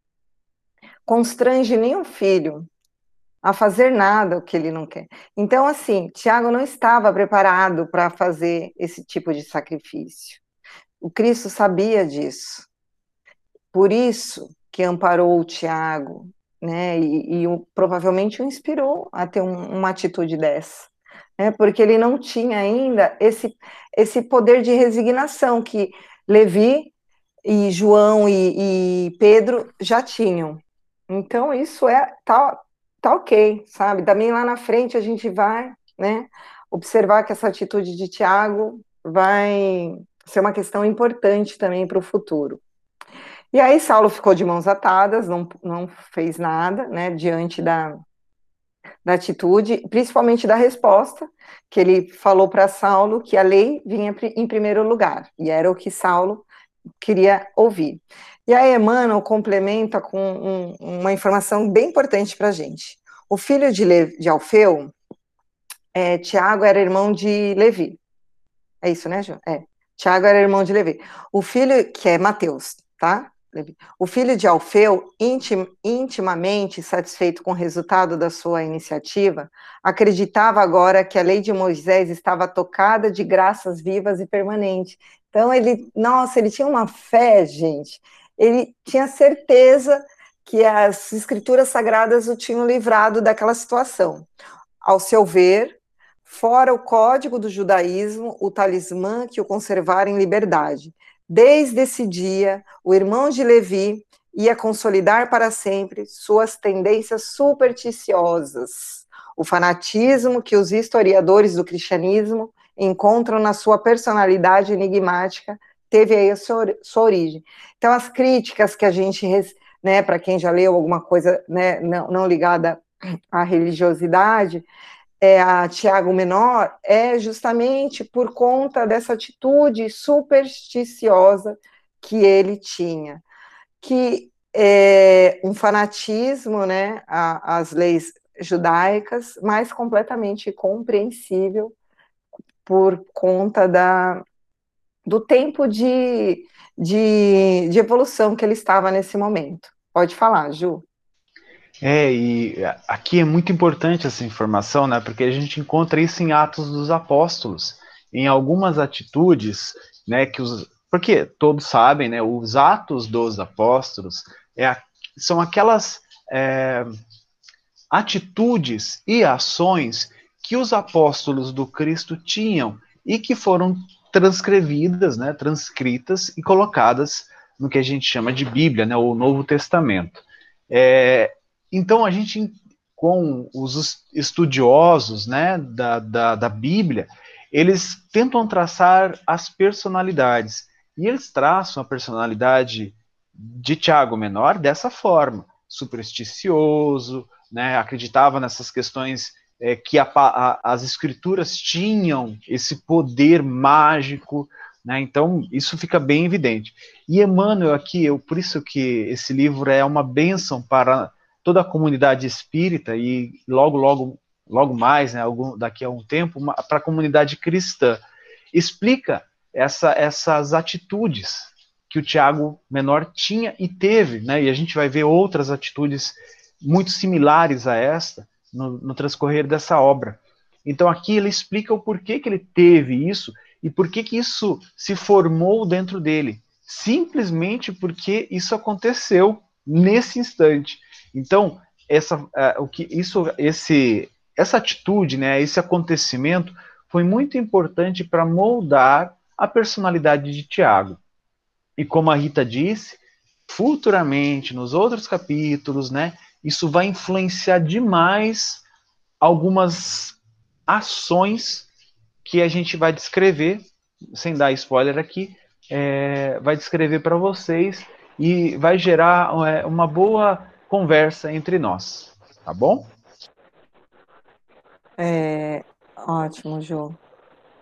Speaker 2: constrange nenhum filho, a fazer nada o que ele não quer. Então, assim, Tiago não estava preparado para fazer esse tipo de sacrifício. O Cristo sabia disso. Por isso que amparou o Tiago, né? E, e provavelmente o inspirou a ter um, uma atitude dessa. Né, porque ele não tinha ainda esse, esse poder de resignação que Levi e João e, e Pedro já tinham. Então, isso é tá, tá ok, sabe? Também lá na frente a gente vai, né, observar que essa atitude de Tiago vai ser uma questão importante também para o futuro. E aí Saulo ficou de mãos atadas, não, não fez nada, né, diante da, da atitude, principalmente da resposta, que ele falou para Saulo que a lei vinha em primeiro lugar, e era o que Saulo queria ouvir. E aí Emmanuel complementa com um, uma informação bem importante para a gente. O filho de, Le, de Alfeu, é, Tiago era irmão de Levi. É isso, né, João? É. Tiago era irmão de Levi. O filho, que é Mateus, tá? O filho de Alfeu, intim, intimamente satisfeito com o resultado da sua iniciativa, acreditava agora que a lei de Moisés estava tocada de graças vivas e permanentes. Então, ele, nossa, ele tinha uma fé, gente. Ele tinha certeza que as escrituras sagradas o tinham livrado daquela situação. Ao seu ver, fora o código do judaísmo, o talismã que o conservara em liberdade. Desde esse dia, o irmão de Levi ia consolidar para sempre suas tendências supersticiosas, o fanatismo que os historiadores do cristianismo encontram na sua personalidade enigmática teve aí a sua, sua origem. Então, as críticas que a gente né, para quem já leu alguma coisa né, não, não ligada à religiosidade, é, a Tiago Menor é justamente por conta dessa atitude supersticiosa que ele tinha, que é um fanatismo, né, às leis judaicas, mas completamente compreensível por conta da, do tempo de, de, de evolução que ele estava nesse momento. Pode falar, Ju.
Speaker 1: É, e aqui é muito importante essa informação, né? Porque a gente encontra isso em Atos dos Apóstolos, em algumas atitudes, né? Que os, porque todos sabem, né? Os Atos dos Apóstolos é, são aquelas é, atitudes e ações que os apóstolos do Cristo tinham e que foram transcrevidas, né? Transcritas e colocadas no que a gente chama de Bíblia, né? O Novo Testamento. É, então, a gente, com os estudiosos né, da, da, da Bíblia, eles tentam traçar as personalidades. E eles traçam a personalidade de Tiago Menor dessa forma: supersticioso, né, acreditava nessas questões é, que a, a, as escrituras tinham esse poder mágico. Né, então, isso fica bem evidente. E Emmanuel aqui, eu, por isso que esse livro é uma bênção para toda a comunidade espírita e logo, logo, logo mais, né, algum, daqui a um tempo, para a comunidade cristã. Explica essa, essas atitudes que o Tiago Menor tinha e teve, né, e a gente vai ver outras atitudes muito similares a esta no, no transcorrer dessa obra. Então aqui ele explica o porquê que ele teve isso e por que isso se formou dentro dele. Simplesmente porque isso aconteceu nesse instante. Então, essa, uh, o que isso, esse, essa atitude, né, esse acontecimento foi muito importante para moldar a personalidade de Tiago. E como a Rita disse, futuramente, nos outros capítulos, né, isso vai influenciar demais algumas ações que a gente vai descrever, sem dar spoiler aqui, é, vai descrever para vocês e vai gerar é, uma boa conversa entre nós, tá bom?
Speaker 2: É, ótimo, Ju.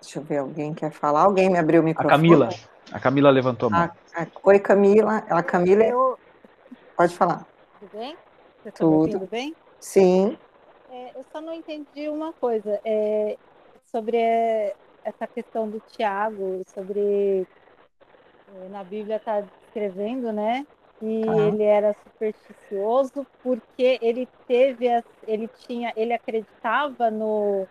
Speaker 2: Deixa eu ver, alguém quer falar? Alguém me abriu o microfone?
Speaker 1: A Camila. A Camila levantou a mão.
Speaker 2: A, a, oi, Camila. A Camila. Eu... Pode falar.
Speaker 4: Tudo bem?
Speaker 2: Você está Tudo
Speaker 4: bem?
Speaker 2: Sim.
Speaker 4: É, eu só não entendi uma coisa. É, sobre é, essa questão do Tiago, sobre é, na Bíblia está descrevendo, né? que tá. ele era supersticioso porque ele teve, ele tinha, ele acreditava no,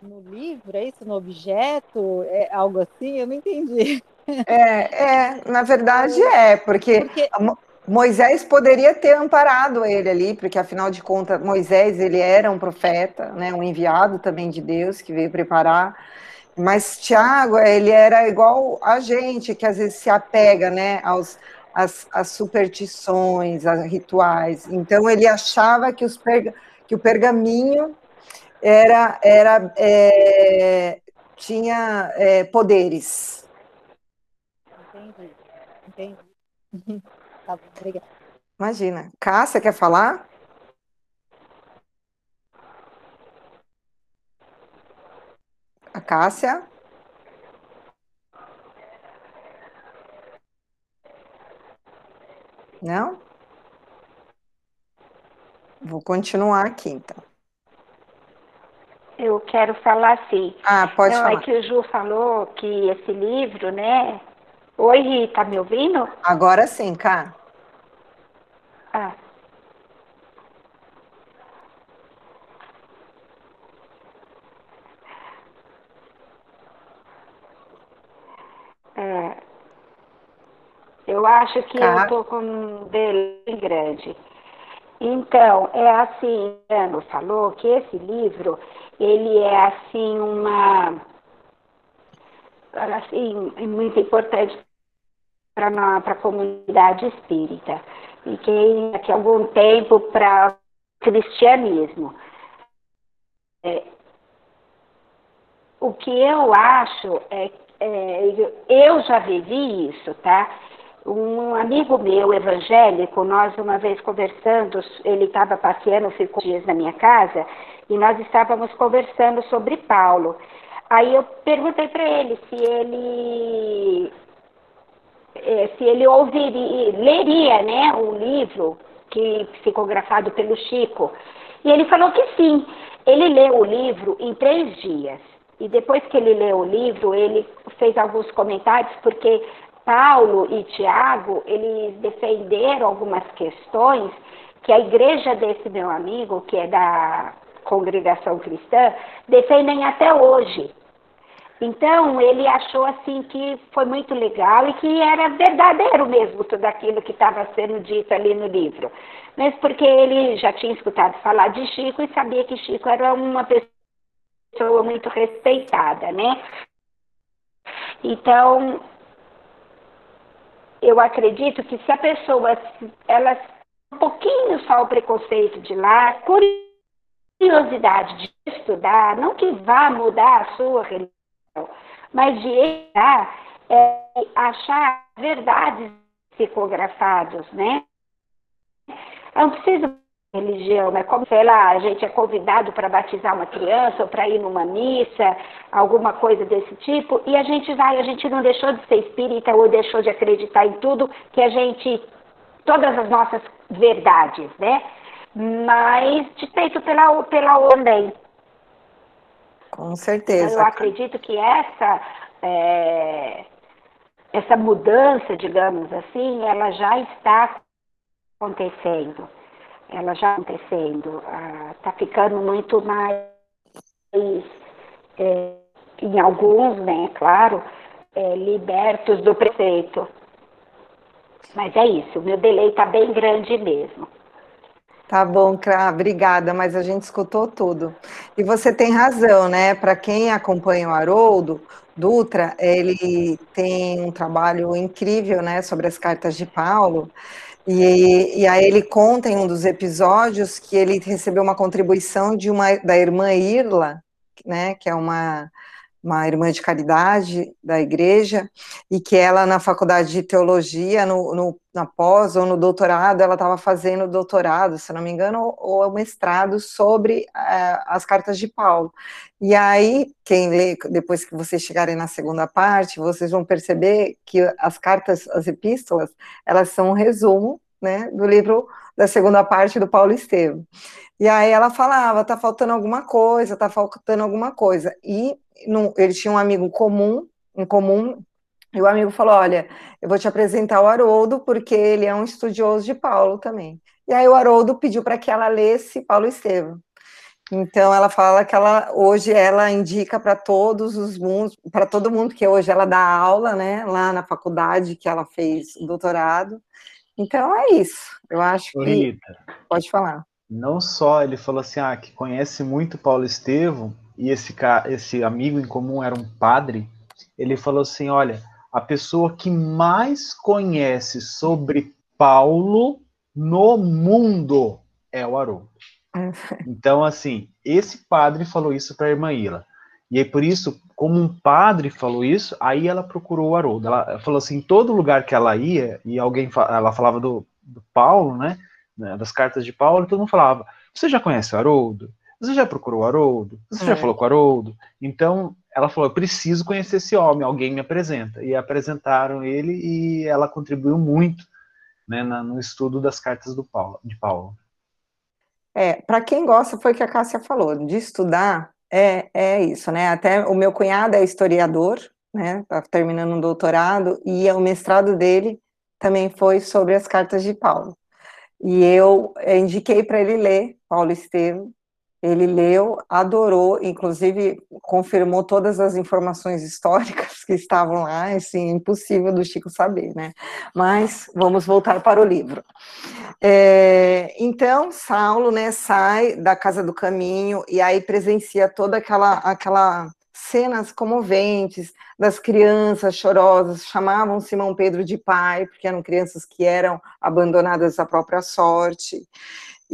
Speaker 4: no livro, é isso, no objeto, é algo assim, eu não entendi.
Speaker 2: É, é na verdade é, porque, porque... Moisés poderia ter amparado ele ali, porque afinal de contas Moisés ele era um profeta, né, um enviado também de Deus que veio preparar. Mas Tiago, ele era igual a gente, que às vezes se apega, né, aos, as, superstições, as rituais. Então ele achava que, os perga, que o pergaminho era, era é, tinha é, poderes.
Speaker 4: Entendi, entendi. tá bom, obrigada.
Speaker 2: Imagina. Cássia, quer falar? A Cássia? Não? Vou continuar aqui, então.
Speaker 5: Eu quero falar sim.
Speaker 2: Ah, pode
Speaker 5: Não,
Speaker 2: falar.
Speaker 5: É que o Ju falou que esse livro, né? Oi, Rita, tá me ouvindo?
Speaker 2: Agora sim, cá.
Speaker 5: Ah. É, eu acho que tá. eu tô com um delay grande. Então, é assim, Ano falou que esse livro, ele é assim uma assim, muito importante para a comunidade espírita e que daqui algum tempo para o cristianismo. É, o que eu acho é, é, eu já vivi isso, tá? Um amigo meu, evangélico, nós uma vez conversando, ele estava passeando, ficou dias na minha casa, e nós estávamos conversando sobre Paulo. Aí eu perguntei para ele se ele eh, se ele ouviria, leria, né, o livro que psicografado pelo Chico. E ele falou que sim. Ele leu o livro em três dias. E depois que ele leu o livro, ele fez alguns comentários, porque Paulo e Tiago, eles defenderam algumas questões que a igreja desse meu amigo, que é da congregação cristã, defendem até hoje. Então, ele achou assim que foi muito legal e que era verdadeiro mesmo tudo aquilo que estava sendo dito ali no livro. Mesmo porque ele já tinha escutado falar de Chico e sabia que Chico era uma pessoa muito respeitada, né? Então, eu acredito que se a pessoa, ela um pouquinho só o preconceito de lá, curiosidade de estudar, não que vá mudar a sua religião, mas de errar, é, achar verdades psicografados, né? Não preciso religião, mas como, sei lá, a gente é convidado para batizar uma criança ou para ir numa missa, alguma coisa desse tipo, e a gente vai, a gente não deixou de ser espírita ou deixou de acreditar em tudo que a gente, todas as nossas verdades, né? Mas de feito pela, pela ordem.
Speaker 2: Com certeza.
Speaker 5: Eu acredito que essa, é, essa mudança, digamos assim, ela já está acontecendo. Ela já está acontecendo. Está ah, ficando muito mais, é, em alguns, né, claro, é, libertos do preceito. Mas é isso, o meu delay está bem grande mesmo.
Speaker 2: Tá bom, Cra, obrigada, mas a gente escutou tudo. E você tem razão, né? Para quem acompanha o Haroldo Dutra, ele tem um trabalho incrível, né, sobre as cartas de Paulo. E, e aí ele conta em um dos episódios que ele recebeu uma contribuição de uma da irmã Irla, né, que é uma uma irmã de caridade da igreja, e que ela, na faculdade de teologia, no, no na pós ou no doutorado, ela estava fazendo doutorado, se não me engano, ou, ou mestrado sobre uh, as cartas de Paulo. E aí, quem lê, depois que vocês chegarem na segunda parte, vocês vão perceber que as cartas, as epístolas, elas são um resumo né, do livro da segunda parte do Paulo Estevam. E aí ela falava, tá faltando alguma coisa, tá faltando alguma coisa. E no, ele tinha um amigo comum, em comum, e o amigo falou: Olha, eu vou te apresentar o Haroldo, porque ele é um estudioso de Paulo também. E aí o Haroldo pediu para que ela lesse Paulo Estevam. Então ela fala que ela hoje ela indica para todos os mundos, para todo mundo que hoje ela dá aula, né, lá na faculdade que ela fez o doutorado. Então é isso. Eu acho que Rita, pode falar.
Speaker 1: Não só ele falou assim, ah, que conhece muito Paulo Estevam, e esse, esse amigo em comum era um padre, ele falou assim: olha, a pessoa que mais conhece sobre Paulo no mundo é o Haroldo. Então, assim, esse padre falou isso para a irmã Ila. E aí, por isso, como um padre falou isso, aí ela procurou o Haroldo. Ela falou assim: em todo lugar que ela ia, e alguém ela falava do, do Paulo, né? Das cartas de Paulo, todo mundo falava: Você já conhece o Haroldo? Você já procurou o Haroldo? Você é. já falou com o Haroldo? Então, ela falou: eu preciso conhecer esse homem, alguém me apresenta. E apresentaram ele e ela contribuiu muito né, no estudo das cartas do Paulo, de Paulo.
Speaker 2: É, para quem gosta, foi o que a Cássia falou, de estudar, é, é isso, né? Até o meu cunhado é historiador, né? Tá terminando um doutorado, e o mestrado dele também foi sobre as cartas de Paulo. E eu indiquei para ele ler Paulo Estevam, ele leu, adorou, inclusive confirmou todas as informações históricas que estavam lá, assim, impossível do Chico saber, né? Mas vamos voltar para o livro. É, então, Saulo, né, sai da casa do caminho e aí presencia toda aquela, aquela cenas comoventes das crianças chorosas, chamavam Simão Pedro de pai, porque eram crianças que eram abandonadas à própria sorte.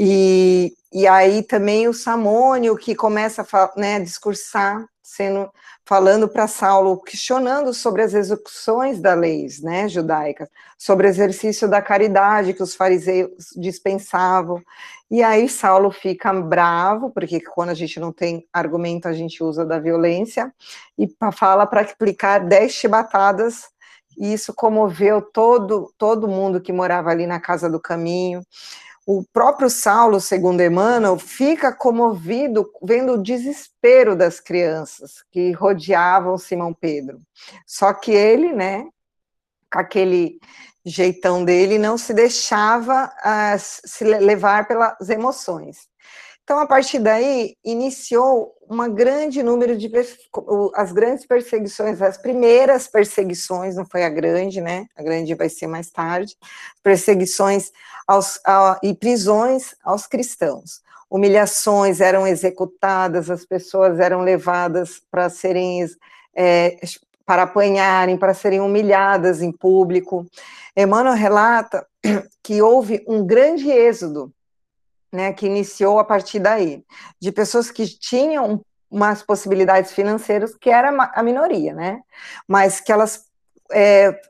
Speaker 2: E, e aí também o Samônio, que começa a né, discursar, sendo, falando para Saulo, questionando sobre as execuções das leis né, judaicas, sobre o exercício da caridade que os fariseus dispensavam. E aí Saulo fica bravo, porque quando a gente não tem argumento, a gente usa da violência, e fala para aplicar dez chibatadas, e isso comoveu todo, todo mundo que morava ali na casa do caminho. O próprio Saulo, segundo Emmanuel, fica comovido vendo o desespero das crianças que rodeavam Simão Pedro. Só que ele, né, com aquele jeitão dele, não se deixava uh, se levar pelas emoções. Então, a partir daí, iniciou um grande número de as grandes perseguições, as primeiras perseguições, não foi a grande, né? A grande vai ser mais tarde, perseguições aos, a, e prisões aos cristãos. Humilhações eram executadas, as pessoas eram levadas para serem é, para apanharem, para serem humilhadas em público. Emmanuel relata que houve um grande êxodo, né, que iniciou a partir daí, de pessoas que tinham umas possibilidades financeiras, que era a minoria, né, mas que elas é,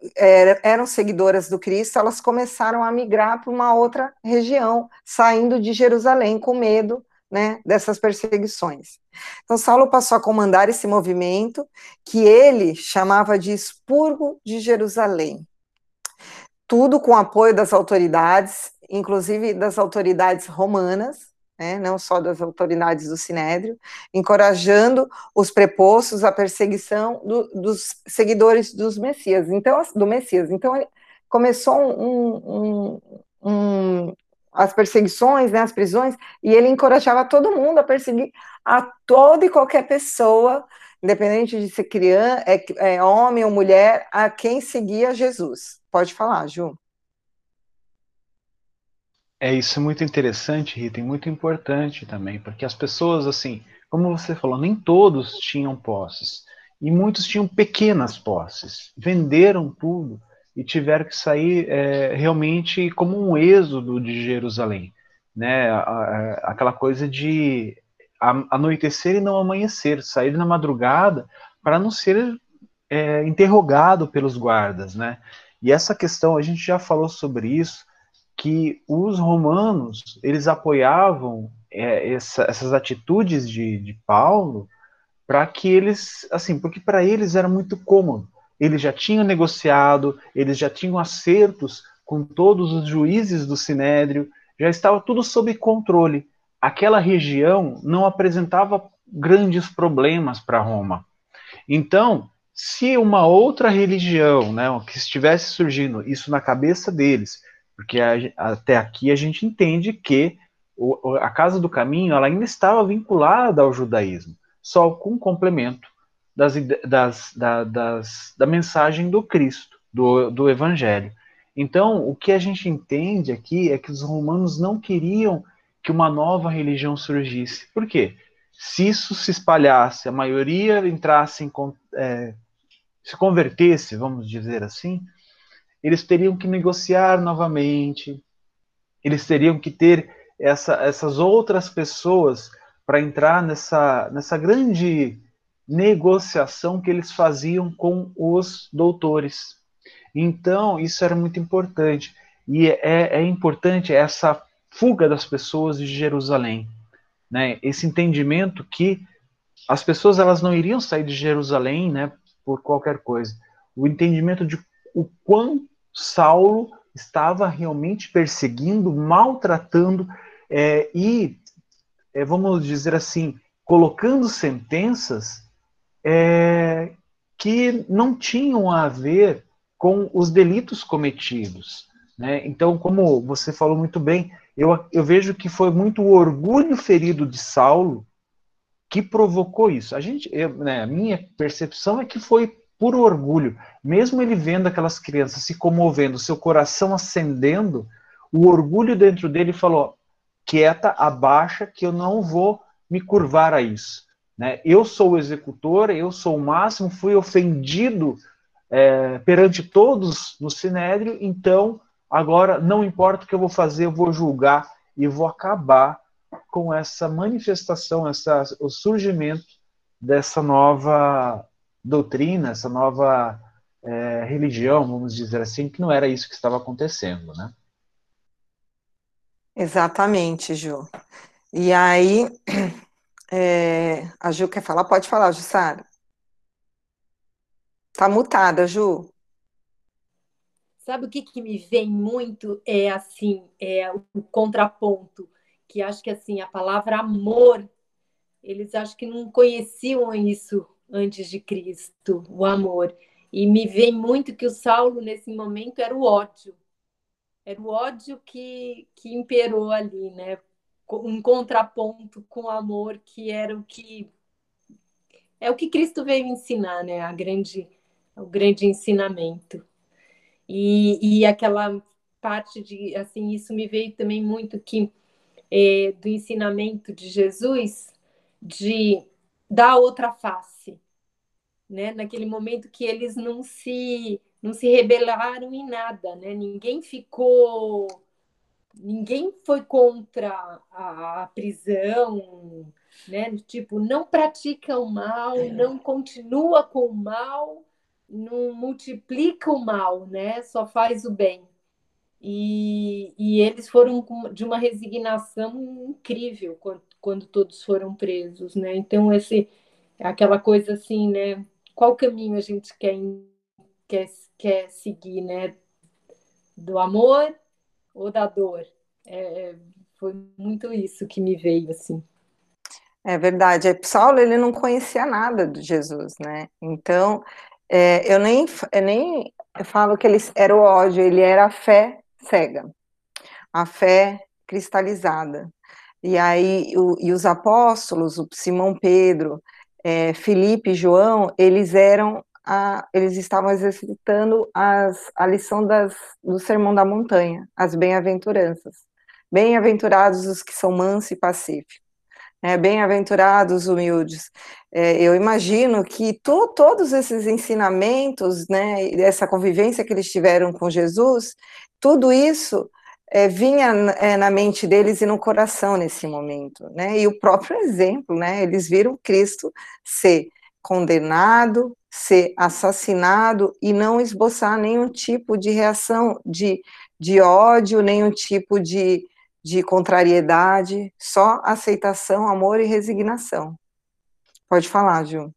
Speaker 2: eram seguidoras do Cristo, elas começaram a migrar para uma outra região, saindo de Jerusalém com medo né, dessas perseguições. Então, Saulo passou a comandar esse movimento que ele chamava de expurgo de Jerusalém. Tudo com apoio das autoridades, inclusive das autoridades romanas, né, não só das autoridades do Sinédrio, encorajando os prepostos à perseguição do, dos seguidores dos Messias. Então, do Messias. Então, começou um, um, um, as perseguições, né, as prisões, e ele encorajava todo mundo a perseguir a toda e qualquer pessoa, independente de ser criança, é, é, homem ou mulher, a quem seguia Jesus. Pode falar, Ju.
Speaker 1: É isso é muito interessante, Rita, e muito importante também, porque as pessoas, assim, como você falou, nem todos tinham posses, e muitos tinham pequenas posses, venderam tudo e tiveram que sair é, realmente como um êxodo de Jerusalém, né? Aquela coisa de anoitecer e não amanhecer, sair na madrugada para não ser é, interrogado pelos guardas, né? E essa questão a gente já falou sobre isso, que os romanos eles apoiavam é, essa, essas atitudes de, de Paulo para que eles, assim, porque para eles era muito cômodo eles já tinham negociado, eles já tinham acertos com todos os juízes do Sinédrio, já estava tudo sob controle. Aquela região não apresentava grandes problemas para Roma. Então, se uma outra religião, né, que estivesse surgindo, isso na cabeça deles, porque a, até aqui a gente entende que o, a Casa do Caminho ela ainda estava vinculada ao judaísmo, só com complemento das, das, da, das, da mensagem do Cristo, do, do Evangelho. Então, o que a gente entende aqui é que os romanos não queriam que uma nova religião surgisse. Por quê? Se isso se espalhasse, a maioria entrasse em, é, se convertesse, vamos dizer assim, eles teriam que negociar novamente, eles teriam que ter essa, essas outras pessoas para entrar nessa, nessa grande negociação que eles faziam com os doutores. Então, isso era muito importante. E é, é importante essa fuga das pessoas de Jerusalém. Né? Esse entendimento que as pessoas elas não iriam sair de Jerusalém né, por qualquer coisa. O entendimento de o quão Saulo estava realmente perseguindo, maltratando é, e, é, vamos dizer assim, colocando sentenças é, que não tinham a ver com os delitos cometidos. Né? Então, como você falou muito bem, eu, eu vejo que foi muito o orgulho ferido de Saulo que provocou isso. A gente, eu, né, a minha percepção é que foi por orgulho, mesmo ele vendo aquelas crianças se comovendo, seu coração acendendo, o orgulho dentro dele falou: quieta, abaixa, que eu não vou me curvar a isso. Né? Eu sou o executor, eu sou o máximo, fui ofendido é, perante todos no Sinédrio, então agora não importa o que eu vou fazer, eu vou julgar e vou acabar com essa manifestação, essa, o surgimento dessa nova doutrina, essa nova é, religião, vamos dizer assim, que não era isso que estava acontecendo, né?
Speaker 2: Exatamente, Ju. E aí, é, a Ju quer falar? Pode falar, Jussara. Tá mutada, Ju.
Speaker 3: Sabe o que, que me vem muito? É assim, é o contraponto, que acho que assim, a palavra amor, eles acho que não conheciam isso antes de Cristo, o amor. E me vem muito que o Saulo, nesse momento, era o ódio. Era o ódio que, que imperou ali, né? Um contraponto com o amor, que era o que. É o que Cristo veio ensinar, né? A grande, o grande ensinamento. E, e aquela parte de. Assim, isso me veio também muito que. É, do ensinamento de Jesus de dar outra face, né? Naquele momento que eles não se não se rebelaram em nada, né? Ninguém ficou ninguém foi contra a, a prisão, né? Tipo, não pratica o mal, não continua com o mal, não multiplica o mal, né? Só faz o bem. E, e eles foram de uma resignação incrível quando, quando todos foram presos, né? Então, esse, aquela coisa assim, né? Qual caminho a gente quer, quer, quer seguir, né? Do amor ou da dor? É, foi muito isso que me veio, assim.
Speaker 2: É verdade. É, Saulo, ele não conhecia nada de Jesus, né? Então, é, eu nem, eu nem falo que ele era o ódio, ele era a fé cega, a fé cristalizada. E aí, o, e os apóstolos, o Simão Pedro, é, Felipe e João, eles eram, a, eles estavam exercitando as, a lição das, do Sermão da Montanha, as bem-aventuranças. Bem-aventurados os que são mansos e pacíficos. É, bem-aventurados humildes. É, eu imagino que todos esses ensinamentos, né, essa convivência que eles tiveram com Jesus, tudo isso é, vinha é, na mente deles e no coração nesse momento, né? E o próprio exemplo, né? Eles viram Cristo ser condenado, ser assassinado e não esboçar nenhum tipo de reação de, de ódio, nenhum tipo de, de contrariedade, só aceitação, amor e resignação. Pode falar, Ju.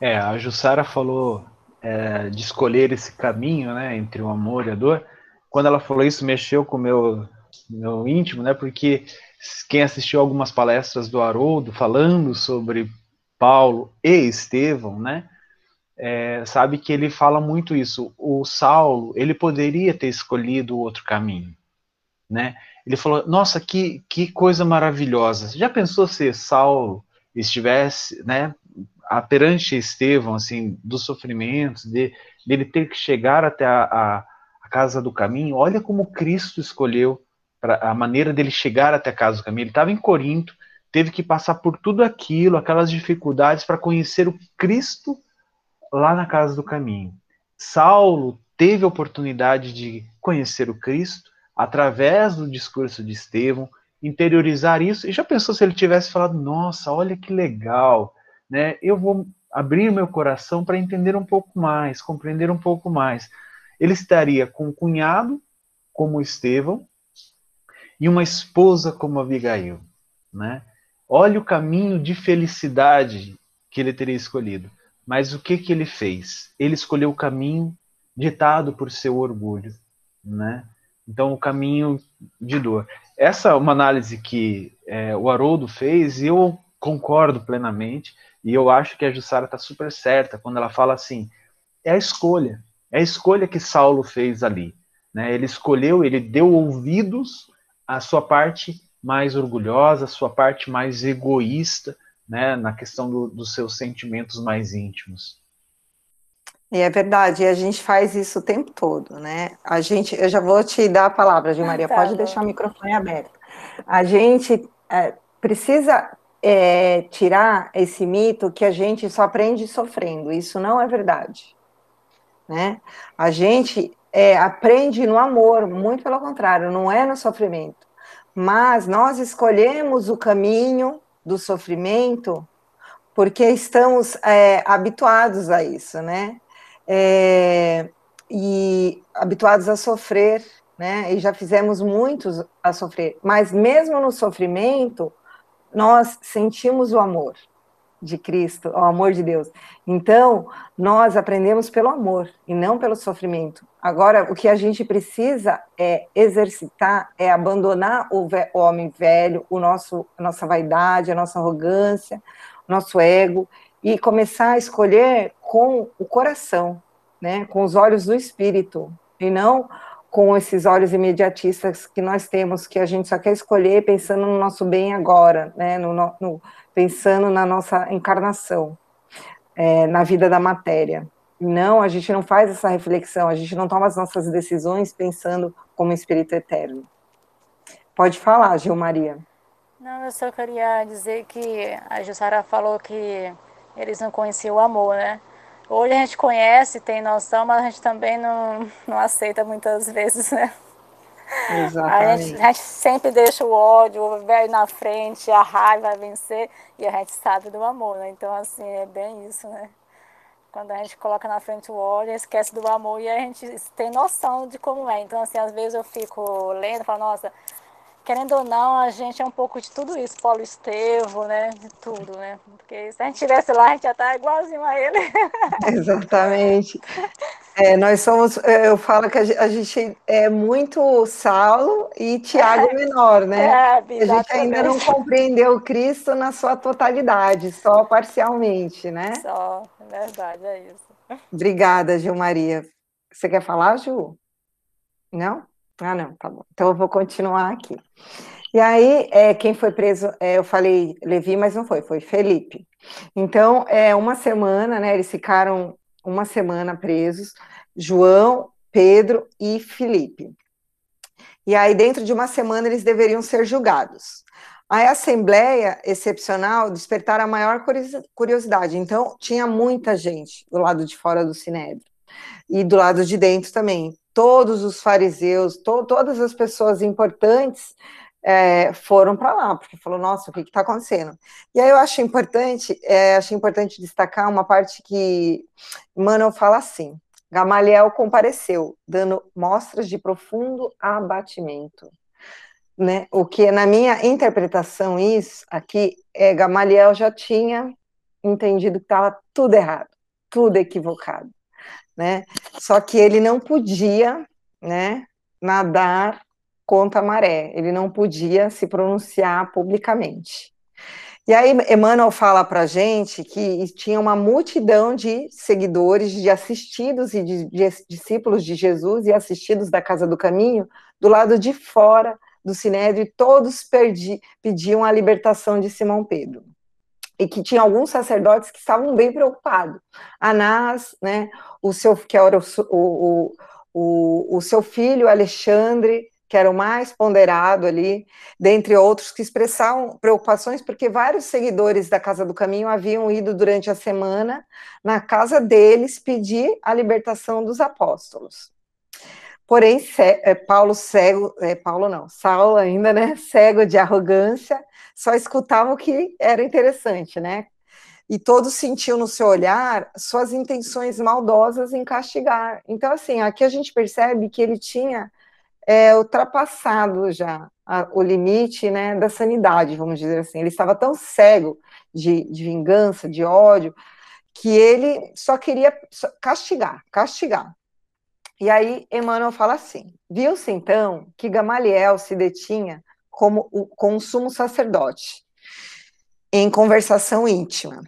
Speaker 1: É, a Jussara falou é, de escolher esse caminho, né, entre o amor e a dor quando ela falou isso, mexeu com o meu, meu íntimo, né? Porque quem assistiu algumas palestras do Haroldo falando sobre Paulo e Estevão, né? É, sabe que ele fala muito isso. O Saulo, ele poderia ter escolhido outro caminho, né? Ele falou: Nossa, que, que coisa maravilhosa. Já pensou se Saulo estivesse, né, perante Estevão, assim, dos sofrimentos, de dele ter que chegar até a, a casa do caminho, olha como Cristo escolheu pra, a maneira dele chegar até a casa do caminho. Ele estava em Corinto, teve que passar por tudo aquilo, aquelas dificuldades para conhecer o Cristo lá na casa do caminho. Saulo teve a oportunidade de conhecer o Cristo através do discurso de Estevão, interiorizar isso. E já pensou se ele tivesse falado: "Nossa, olha que legal, né? Eu vou abrir meu coração para entender um pouco mais, compreender um pouco mais ele estaria com um cunhado como Estevão e uma esposa como Abigail, né? Olha o caminho de felicidade que ele teria escolhido. Mas o que que ele fez? Ele escolheu o caminho ditado por seu orgulho, né? Então o caminho de dor. Essa é uma análise que é, o Haroldo fez e eu concordo plenamente e eu acho que a Jussara está super certa quando ela fala assim, é a escolha. É a escolha que Saulo fez ali. Né? Ele escolheu, ele deu ouvidos à sua parte mais orgulhosa, à sua parte mais egoísta, né? na questão do, dos seus sentimentos mais íntimos.
Speaker 2: E é verdade, e a gente faz isso o tempo todo, né? A gente, eu já vou te dar a palavra, Gil Maria, ah, tá, pode deixar o microfone aberto. A gente é, precisa é, tirar esse mito que a gente só aprende sofrendo. Isso não é verdade né? A gente é, aprende no amor, muito pelo contrário, não é no sofrimento. Mas nós escolhemos o caminho do sofrimento porque estamos é, habituados a isso, né? É, e habituados a sofrer né? E já fizemos muitos a sofrer, mas mesmo no sofrimento, nós sentimos o amor de Cristo, o amor de Deus. Então, nós aprendemos pelo amor e não pelo sofrimento. Agora, o que a gente precisa é exercitar, é abandonar o, o homem velho, o nosso, a nossa vaidade, a nossa arrogância, o nosso ego, e começar a escolher com o coração, né, com os olhos do espírito, e não com esses olhos imediatistas que nós temos, que a gente só quer escolher pensando no nosso bem agora, né, no, no pensando na nossa encarnação, é, na vida da matéria. Não, a gente não faz essa reflexão, a gente não toma as nossas decisões pensando como espírito eterno. Pode falar, Gil Maria.
Speaker 6: Não, eu só queria dizer que a Jussara falou que eles não conheciam o amor, né? Hoje a gente conhece, tem noção, mas a gente também não, não aceita muitas vezes, né? A gente, a gente sempre deixa o ódio, o velho na frente, a raiva vai vencer e a gente sabe do amor, né? Então, assim, é bem isso, né? Quando a gente coloca na frente o ódio, esquece do amor e a gente tem noção de como é. Então, assim, às vezes eu fico lendo e falo, nossa, querendo ou não, a gente é um pouco de tudo isso, Paulo Estevo, né? De tudo, né? Porque se a gente estivesse lá, a gente já tá igualzinho a ele.
Speaker 2: Exatamente. É, nós somos, é, eu falo que a gente é muito Saulo e Tiago é. menor, né? É, a gente ainda não compreendeu Cristo na sua totalidade, só parcialmente, né?
Speaker 6: Só, é verdade, é isso.
Speaker 2: Obrigada, Gil Maria. Você quer falar, Ju? Não? Ah, não, tá bom. Então eu vou continuar aqui. E aí, é, quem foi preso, é, eu falei Levi, mas não foi, foi Felipe. Então, é uma semana, né? Eles ficaram uma semana presos, João, Pedro e Felipe. E aí, dentro de uma semana, eles deveriam ser julgados. A Assembleia Excepcional despertara a maior curiosidade. Então, tinha muita gente do lado de fora do Sinédrio. E do lado de dentro também todos os fariseus, to, todas as pessoas importantes é, foram para lá, porque falou, nossa, o que está acontecendo? E aí eu acho importante, é, acho importante destacar uma parte que Manuel fala assim, Gamaliel compareceu, dando mostras de profundo abatimento. Né? O que, na minha interpretação, isso aqui, é Gamaliel já tinha entendido que estava tudo errado, tudo equivocado né? Só que ele não podia, né, nadar contra a maré, ele não podia se pronunciar publicamente. E aí Emmanuel fala para gente que tinha uma multidão de seguidores, de assistidos e de, de, discípulos de Jesus e assistidos da Casa do Caminho do lado de fora do Sinédrio e todos perdi, pediam a libertação de Simão Pedro e que tinha alguns sacerdotes que estavam bem preocupados. Anás, né, o seu, que era o, o, o, o seu filho Alexandre, que era o mais ponderado ali, dentre outros que expressavam preocupações, porque vários seguidores da Casa do Caminho haviam ido durante a semana na casa deles pedir a libertação dos apóstolos. Porém, é, Paulo cego, é, Paulo não, Saulo ainda, né, cego de arrogância, só escutava o que era interessante, né? E todos sentiam no seu olhar suas intenções maldosas em castigar. Então, assim, aqui a gente percebe que ele tinha é, ultrapassado já a, o limite né, da sanidade, vamos dizer assim. Ele estava tão cego de, de vingança, de ódio, que ele só queria castigar, castigar. E aí Emmanuel fala assim: viu-se então que Gamaliel se detinha como o, com o sumo sacerdote, em conversação íntima,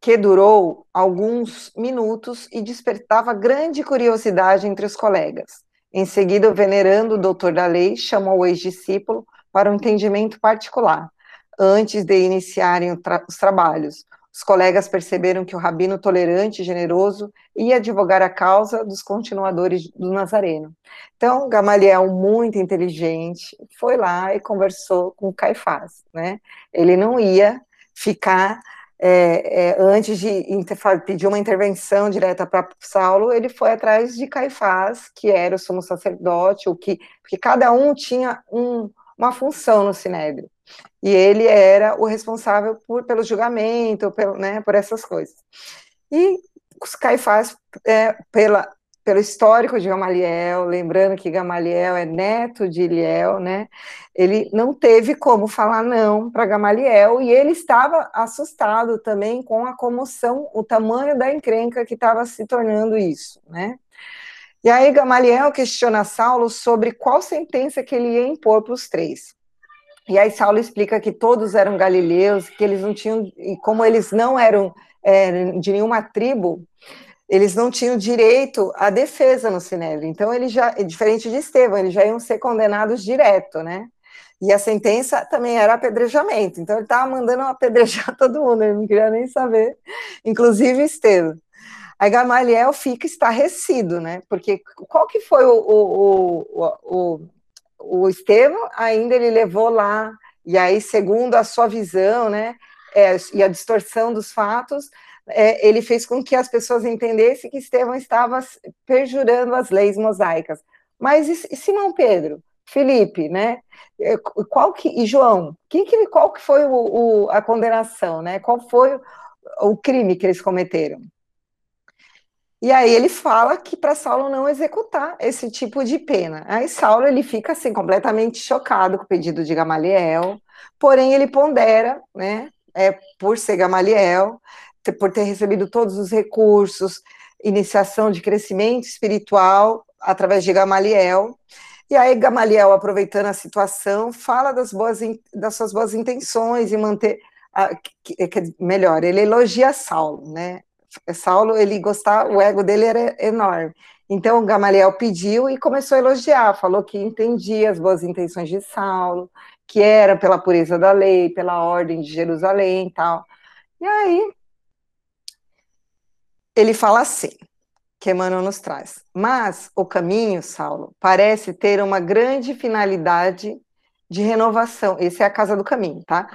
Speaker 2: que durou alguns minutos e despertava grande curiosidade entre os colegas. Em seguida, o venerando doutor da lei chamou o ex-discípulo para um entendimento particular, antes de iniciarem tra os trabalhos, os colegas perceberam que o rabino tolerante e generoso ia advogar a causa dos continuadores do Nazareno. Então, Gamaliel, muito inteligente, foi lá e conversou com Caifás. Né? Ele não ia ficar, é, é, antes de pedir uma intervenção direta para Saulo, ele foi atrás de Caifás, que era o sumo sacerdote, o que, porque cada um tinha um, uma função no Sinédrio e ele era o responsável por, pelo julgamento, pelo, né, por essas coisas. E Caifás, é, pela pelo histórico de Gamaliel, lembrando que Gamaliel é neto de Iliel, né? Ele não teve como falar não para Gamaliel e ele estava assustado também com a comoção, o tamanho da encrenca que estava se tornando isso, né? E aí Gamaliel questiona Saulo sobre qual sentença que ele ia impor para os três. E aí Saulo explica que todos eram galileus, que eles não tinham, e como eles não eram é, de nenhuma tribo, eles não tinham direito à defesa no Sinédrio. Então, ele já, diferente de Estevão, eles já iam ser condenados direto, né? E a sentença também era apedrejamento. Então, ele estava mandando apedrejar todo mundo, ele não queria nem saber, inclusive Estevão. Aí Gamaliel fica estarrecido, né? Porque qual que foi o, o, o, o, o Estevão? Ainda ele levou lá, e aí, segundo a sua visão, né? É, e a distorção dos fatos, é, ele fez com que as pessoas entendessem que Estevão estava perjurando as leis mosaicas. Mas e, Simão Pedro, Felipe, né? É, qual que e João? Que, que, qual que foi o, o, a condenação, né? Qual foi o, o crime que eles cometeram? E aí ele fala que para Saulo não executar esse tipo de pena. Aí Saulo ele fica assim completamente chocado com o pedido de Gamaliel, porém ele pondera, né? É, por ser Gamaliel, por ter recebido todos os recursos, iniciação de crescimento espiritual através de Gamaliel. E aí Gamaliel, aproveitando a situação, fala das, boas, das suas boas intenções e manter, a, que, que, melhor, ele elogia Saulo, né? Saulo, ele gostava, o ego dele era enorme. Então Gamaliel pediu e começou a elogiar, falou que entendia as boas intenções de Saulo, que era pela pureza da lei, pela ordem de Jerusalém e tal. E aí ele fala assim, que Emmanuel nos traz. Mas o caminho, Saulo, parece ter uma grande finalidade de renovação. Esse é a casa do caminho, tá?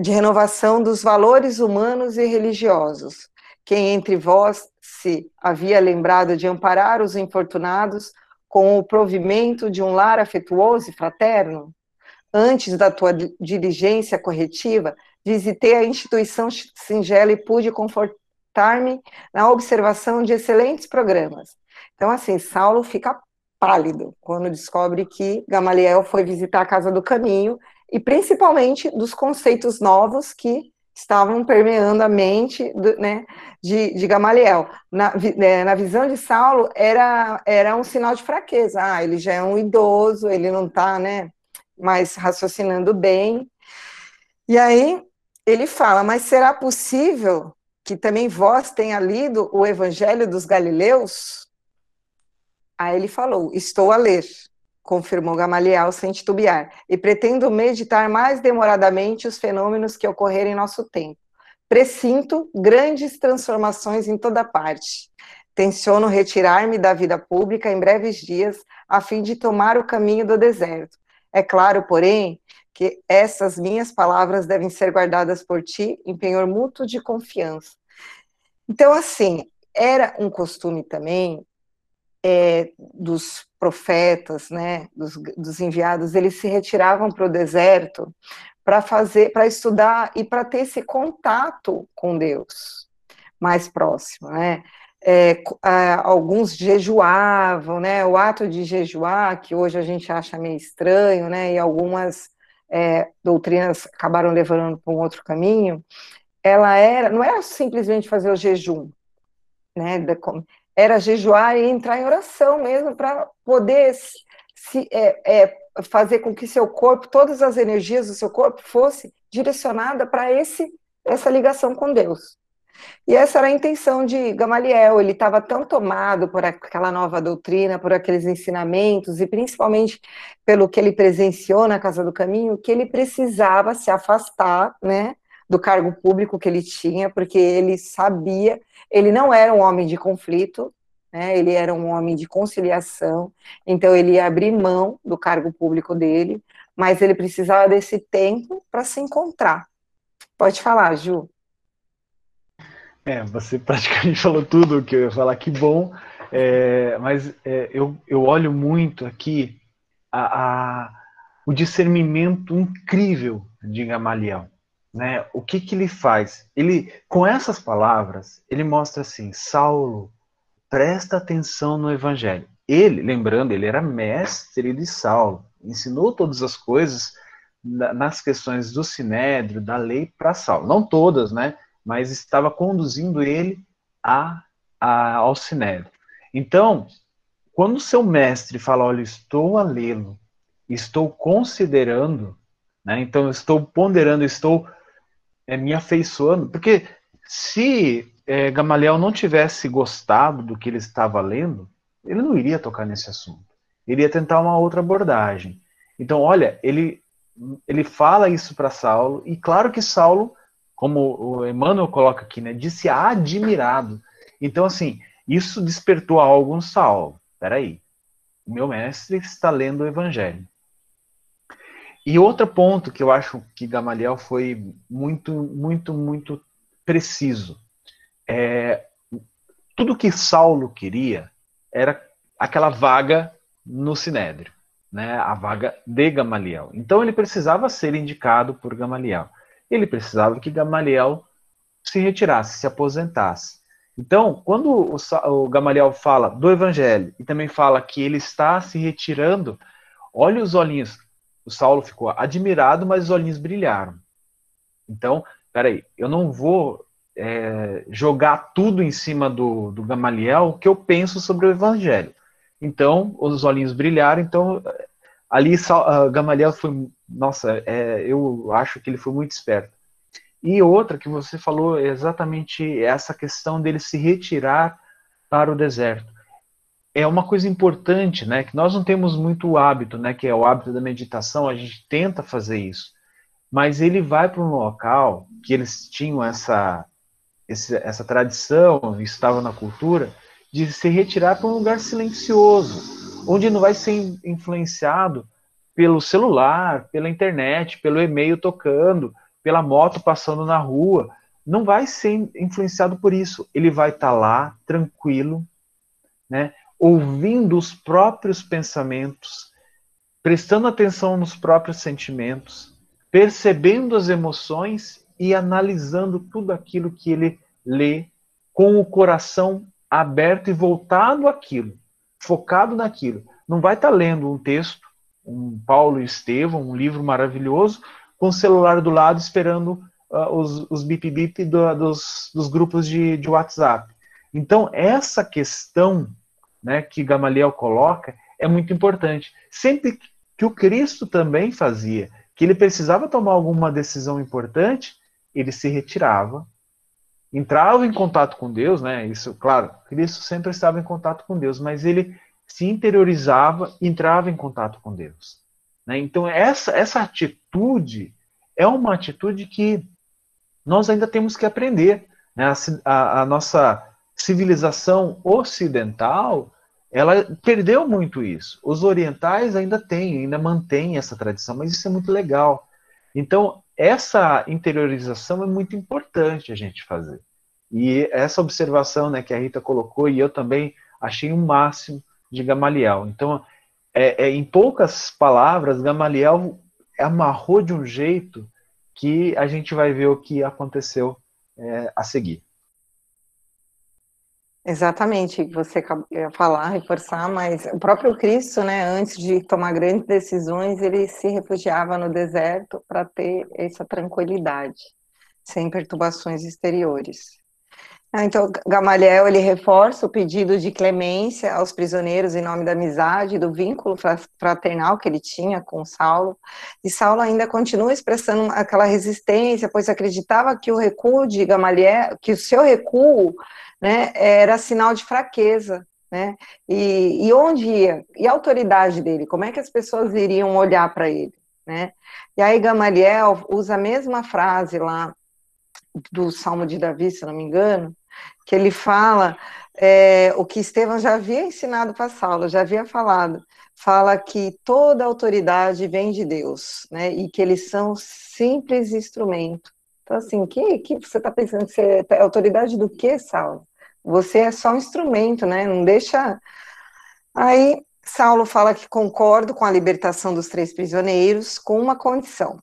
Speaker 2: De renovação dos valores humanos e religiosos. Quem entre vós se havia lembrado de amparar os infortunados com o provimento de um lar afetuoso e fraterno? Antes da tua diligência corretiva, visitei a instituição singela e pude confortar na observação de excelentes programas. Então, assim, Saulo fica pálido quando descobre que Gamaliel foi visitar a Casa do Caminho e principalmente dos conceitos novos que estavam permeando a mente do, né, de, de, Gamaliel. Na, é, na, visão de Saulo, era, era um sinal de fraqueza. Ah, ele já é um idoso, ele não está né, mais raciocinando bem. E aí ele fala, mas será possível que também vós tenha lido o Evangelho dos Galileus? Aí ele falou: Estou a ler, confirmou Gamaliel sem titubear, e pretendo meditar mais demoradamente os fenômenos que ocorreram em nosso tempo. Presinto grandes transformações em toda parte. Tenciono retirar-me da vida pública em breves dias, a fim de tomar o caminho do deserto. É claro, porém, que essas minhas palavras devem ser guardadas por ti em penhor mútuo de confiança, então, assim, era um costume também é, dos profetas, né, dos, dos, enviados, eles se retiravam para o deserto para fazer, para estudar e para ter esse contato com Deus mais próximo, né? É, alguns jejuavam, né? O ato de jejuar, que hoje a gente acha meio estranho, né? E algumas é, doutrinas acabaram levando para um outro caminho ela era, não era simplesmente fazer o jejum, né? Era jejuar e entrar em oração mesmo para poder se, é, é, fazer com que seu corpo, todas as energias do seu corpo fosse direcionada para esse essa ligação com Deus. E essa era a intenção de Gamaliel, ele estava tão tomado por aquela nova doutrina, por aqueles ensinamentos, e principalmente pelo que ele presenciou na Casa do Caminho, que ele precisava se afastar, né, do cargo público que ele tinha, porque ele sabia, ele não era um homem de conflito, né, ele era um homem de conciliação, então ele ia abrir mão do cargo público dele, mas ele precisava desse tempo para se encontrar. Pode falar, Ju.
Speaker 1: É, você praticamente falou tudo o que eu ia falar, que bom, é, mas é, eu, eu olho muito aqui a, a, o discernimento incrível de Gamaliel né, o que, que ele faz? Ele, com essas palavras, ele mostra assim: Saulo, presta atenção no evangelho. Ele, lembrando, ele era mestre de Saulo, ensinou todas as coisas nas questões do sinédrio, da lei para Saulo. Não todas, né? Mas estava conduzindo ele a, a, ao sinédrio. Então, quando o seu mestre fala, olha, estou a lê-lo, estou considerando, né? Então, estou ponderando, estou é, me afeiçoando, porque se é, Gamaliel não tivesse gostado do que ele estava lendo, ele não iria tocar nesse assunto. Ele ia tentar uma outra abordagem. Então, olha, ele ele fala isso para Saulo, e claro que Saulo, como o Emmanuel coloca aqui, né, disse admirado. Então, assim, isso despertou algo no Saulo. Peraí, o meu mestre está lendo o Evangelho. E outro ponto que eu acho que Gamaliel foi muito, muito, muito preciso. É, tudo que Saulo queria era aquela vaga no Sinédrio né, a vaga de Gamaliel. Então ele precisava ser indicado por Gamaliel. Ele precisava que Gamaliel se retirasse, se aposentasse. Então, quando o, o Gamaliel fala do Evangelho e também fala que ele está se retirando, olha os olhinhos. O Saulo ficou admirado, mas os olhinhos brilharam. Então, peraí, eu não vou é, jogar tudo em cima do, do Gamaliel que eu penso sobre o Evangelho. Então, os olhinhos brilharam, então ali uh, Gamaliel foi, nossa, é, eu acho que ele foi muito esperto. E outra que você falou é exatamente essa questão dele se retirar para o deserto. É uma coisa importante, né, que nós não temos muito hábito, né, que é o hábito da meditação, a gente tenta fazer isso. Mas ele vai para um local que eles tinham essa essa tradição, estava na cultura, de se retirar para um lugar silencioso, onde não vai ser influenciado pelo celular, pela internet, pelo e-mail tocando, pela moto passando na rua. Não vai ser influenciado por isso. Ele vai estar tá lá, tranquilo, né, ouvindo os próprios pensamentos, prestando atenção nos próprios sentimentos, percebendo as emoções e analisando tudo aquilo que ele lê com o coração aberto e voltado àquilo, focado naquilo. Não vai estar tá lendo um texto, um Paulo e Estevão, um livro maravilhoso, com o celular do lado esperando uh, os, os bip-bip do, dos, dos, grupos de, de WhatsApp. Então, essa questão né, que Gamaliel coloca é muito importante. Sempre que o Cristo também fazia, que ele precisava tomar alguma decisão importante, ele se retirava, entrava em contato com Deus, né? Isso, claro, Cristo sempre estava em contato com Deus, mas ele se interiorizava, entrava em contato com Deus. Né? Então essa essa atitude é uma atitude que nós ainda temos que aprender. Né? A, a, a nossa civilização ocidental ela perdeu muito isso. Os orientais ainda têm, ainda mantêm essa tradição, mas isso é muito legal. Então, essa interiorização é muito importante a gente fazer. E essa observação né, que a Rita colocou, e eu também achei o um máximo de Gamaliel. Então, é, é, em poucas palavras, Gamaliel amarrou de um jeito que a gente vai ver o que aconteceu é, a seguir.
Speaker 2: Exatamente, você ia falar, reforçar, mas o próprio Cristo, né, antes de tomar grandes decisões, ele se refugiava no deserto para ter essa tranquilidade, sem perturbações exteriores. Ah, então, Gamaliel, ele reforça o pedido de clemência aos prisioneiros em nome da amizade, do vínculo fraternal que ele tinha com Saulo, e Saulo ainda continua expressando aquela resistência, pois acreditava que o recuo de Gamaliel, que o seu recuo né, era sinal de fraqueza, né? E, e onde ia? E a autoridade dele? Como é que as pessoas iriam olhar para ele? Né? E aí Gamaliel usa a mesma frase lá do Salmo de Davi, se não me engano, que ele fala é, o que Estevão já havia ensinado para Saulo, já havia falado, fala que toda autoridade vem de Deus, né? E que eles são simples instrumento. Então, assim, que, que você está pensando que você é autoridade do que, Saulo? Você é só um instrumento, né? Não deixa. Aí Saulo fala que concordo com a libertação dos três prisioneiros, com uma condição.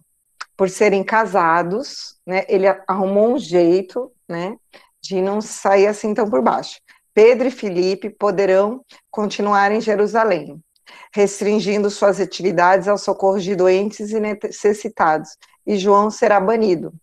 Speaker 2: Por serem casados, né, ele arrumou um jeito, né, de não sair assim tão por baixo. Pedro e Filipe poderão continuar em Jerusalém, restringindo suas atividades ao socorro de doentes e necessitados, e João será banido.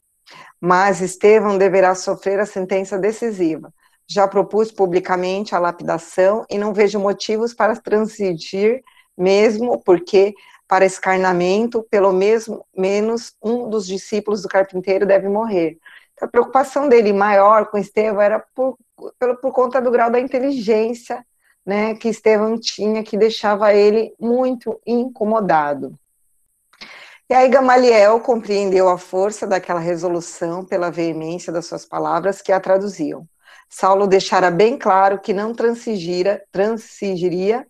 Speaker 2: Mas Estevão deverá sofrer a sentença decisiva. Já propus publicamente a lapidação e não vejo motivos para transigir, mesmo porque, para escarnamento, pelo mesmo, menos um dos discípulos do carpinteiro deve morrer. Então, a preocupação dele maior com Estevão era por, por, por conta do grau da inteligência né, que Estevão tinha, que deixava ele muito incomodado. E aí Gamaliel compreendeu a força daquela resolução pela veemência das suas palavras que a traduziam. Saulo deixara bem claro que não transigira, transigiria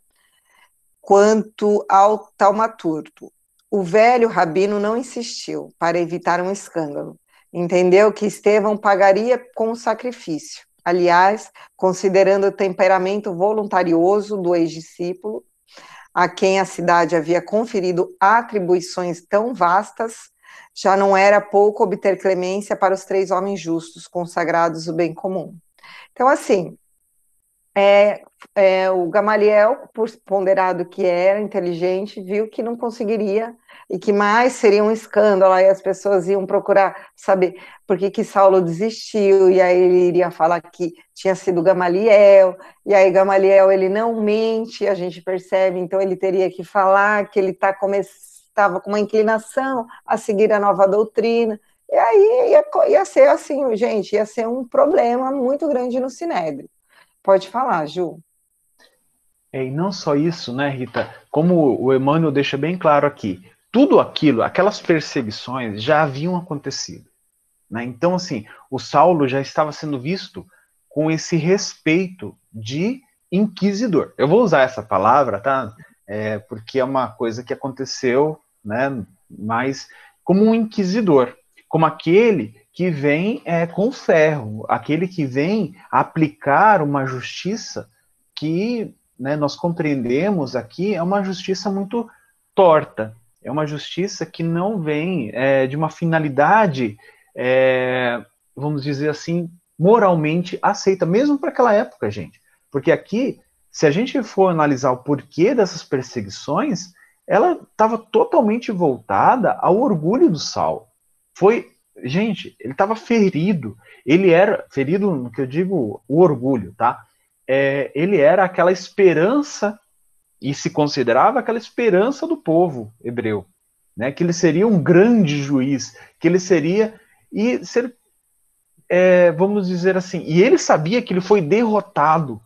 Speaker 2: quanto ao taumaturgo. O velho rabino não insistiu para evitar um escândalo. Entendeu que Estevão pagaria com o sacrifício. Aliás, considerando o temperamento voluntarioso do ex-discípulo, a quem a cidade havia conferido atribuições tão vastas, já não era pouco obter clemência para os três homens justos, consagrados o bem comum. Então, assim, é, é, o Gamaliel, por ponderado que era, inteligente, viu que não conseguiria e que mais seria um escândalo, aí as pessoas iam procurar saber por que, que Saulo desistiu, e aí ele iria falar que tinha sido Gamaliel, e aí Gamaliel ele não mente, a gente percebe, então ele teria que falar que ele tá estava com uma inclinação a seguir a nova doutrina, e aí ia, ia ser assim, gente, ia ser um problema muito grande no Sinédrio. Pode falar, Ju.
Speaker 1: É, e não só isso, né, Rita? Como o Emmanuel deixa bem claro aqui, tudo aquilo, aquelas perseguições já haviam acontecido. Né? Então, assim, o Saulo já estava sendo visto com esse respeito de inquisidor. Eu vou usar essa palavra, tá? É, porque é uma coisa que aconteceu, né? Mas como um inquisidor, como aquele que vem é, com ferro, aquele que vem aplicar uma justiça que né, nós compreendemos aqui é uma justiça muito torta, é uma justiça que não vem é, de uma finalidade, é, vamos dizer assim, moralmente aceita, mesmo para aquela época, gente. Porque aqui, se a gente for analisar o porquê dessas perseguições, ela estava totalmente voltada ao orgulho do Saulo. Foi, gente, ele estava ferido. Ele era ferido no que eu digo o orgulho, tá? É, ele era aquela esperança e se considerava aquela esperança do povo hebreu, né? Que ele seria um grande juiz, que ele seria e ser, é, vamos dizer assim, e ele sabia que ele foi derrotado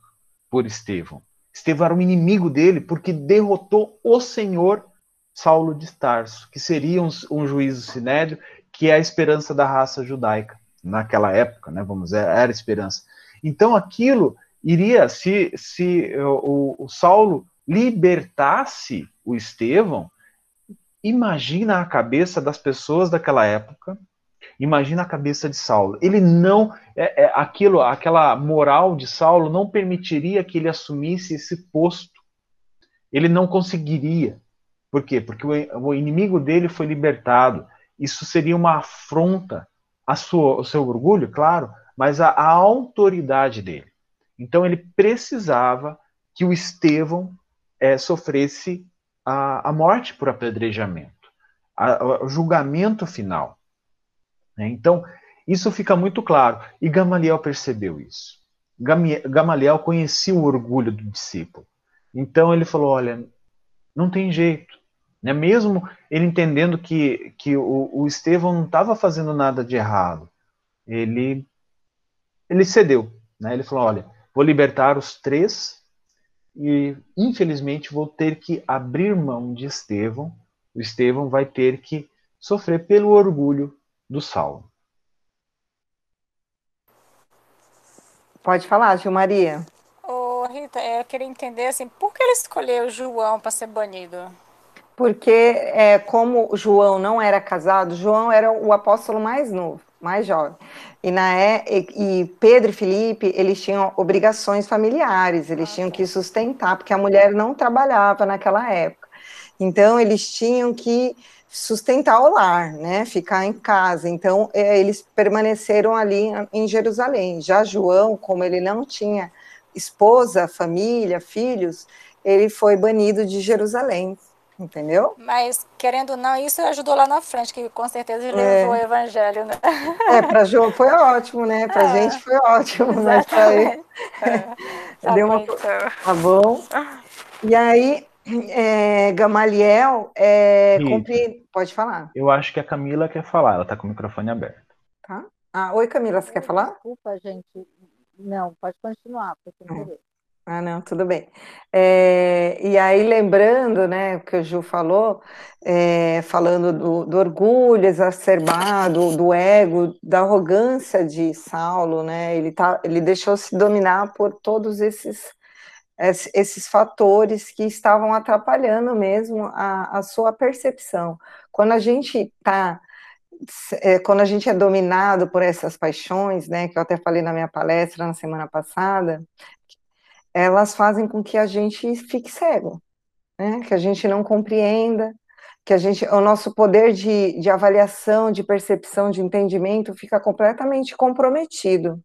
Speaker 1: por Estevão. Estevão era um inimigo dele porque derrotou o Senhor Saulo de Tarso, que seria um, um juiz Sinédrio, que é a esperança da raça judaica naquela época, né? Vamos dizer, era esperança. Então aquilo iria se se o, o Saulo libertasse o Estevão, imagina a cabeça das pessoas daquela época, imagina a cabeça de Saulo. Ele não, é, é, aquilo, aquela moral de Saulo não permitiria que ele assumisse esse posto. Ele não conseguiria. Por quê? Porque o, o inimigo dele foi libertado. Isso seria uma afronta ao seu orgulho, claro, mas à autoridade dele. Então ele precisava que o Estevão é, sofresse a, a, morte por apedrejamento, a, o julgamento final. Né? Então, isso fica muito claro. E Gamaliel percebeu isso. Gamaliel conhecia o orgulho do discípulo. Então ele falou: olha, não tem jeito. Né? Mesmo ele entendendo que, que o, o Estevão não estava fazendo nada de errado, ele, ele cedeu. Né? Ele falou: olha, vou libertar os três e infelizmente vou ter que abrir mão de Estevão. O Estevão vai ter que sofrer pelo orgulho do Saulo.
Speaker 2: Pode falar, Gil Maria.
Speaker 6: Ô, Rita, eu queria entender assim, por que ele escolheu João para ser banido?
Speaker 2: Porque é, como João não era casado, João era o apóstolo mais novo mais jovem. E, na, é, e, Pedro e Felipe, eles tinham obrigações familiares, eles tinham que sustentar, porque a mulher não trabalhava naquela época. Então, eles tinham que sustentar o lar, né, ficar em casa. Então, é, eles permaneceram ali em Jerusalém. Já João, como ele não tinha esposa, família, filhos, ele foi banido de Jerusalém, entendeu?
Speaker 6: Mas, querendo ou não, isso ajudou lá na frente, que com certeza ele é. levou o evangelho, né?
Speaker 2: É, para João foi ótimo, né? Para é. gente foi ótimo, Exatamente. mas para ele... É. Deu uma... Tá bom. E aí, é, Gamaliel é, compre... pode falar.
Speaker 1: Eu acho que a Camila quer falar, ela está com o microfone aberto.
Speaker 2: Tá? Ah, oi, Camila, você quer falar?
Speaker 4: Desculpa, gente. Não, pode continuar, porque não.
Speaker 2: Ah, não, tudo bem. É, e aí, lembrando, né, o que o Ju falou, é, falando do, do, orgulho exacerbado, do ego, da arrogância de Saulo, né, ele, tá, ele deixou-se dominar por todos esses, esses fatores que estavam atrapalhando mesmo a, a sua percepção. Quando a gente está é, quando a gente é dominado por essas paixões, né, que eu até falei na minha palestra na semana passada, elas fazem com que a gente fique cego, né? que a gente não compreenda, que a gente, o nosso poder de, de avaliação, de percepção, de entendimento fica completamente comprometido.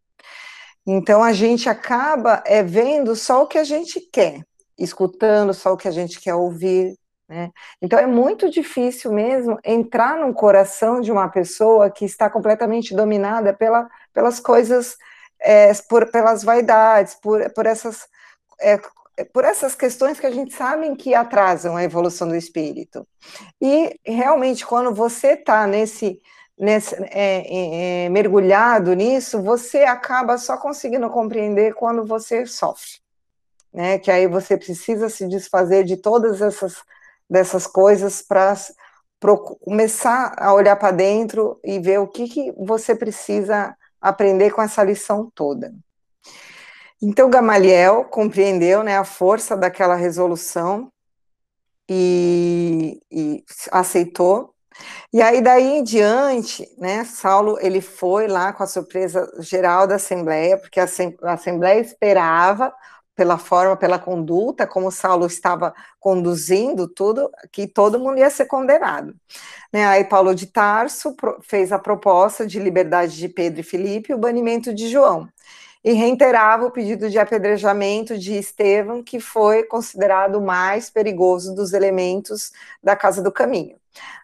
Speaker 2: Então a gente acaba é, vendo só o que a gente quer, escutando só o que a gente quer ouvir. Né? Então é muito difícil mesmo entrar no coração de uma pessoa que está completamente dominada pela, pelas coisas, é, por, pelas vaidades, por, por essas é, é, por essas questões que a gente sabe que atrasam a evolução do espírito. E realmente, quando você está nesse, nesse é, é, mergulhado nisso, você acaba só conseguindo compreender quando você sofre. Né? Que aí você precisa se desfazer de todas essas dessas coisas para começar a olhar para dentro e ver o que, que você precisa aprender com essa lição toda. Então Gamaliel compreendeu né, a força daquela resolução e, e, aceitou. E aí daí em diante, né, Saulo ele foi lá com a surpresa geral da Assembleia, porque a, a Assembleia esperava pela forma, pela conduta, como Saulo estava conduzindo tudo, que todo mundo ia ser condenado. Né, aí Paulo de Tarso fez a proposta de liberdade de Pedro e Filipe e o banimento de João e reiterava o pedido de apedrejamento de Estevão, que foi considerado o mais perigoso dos elementos da Casa do Caminho.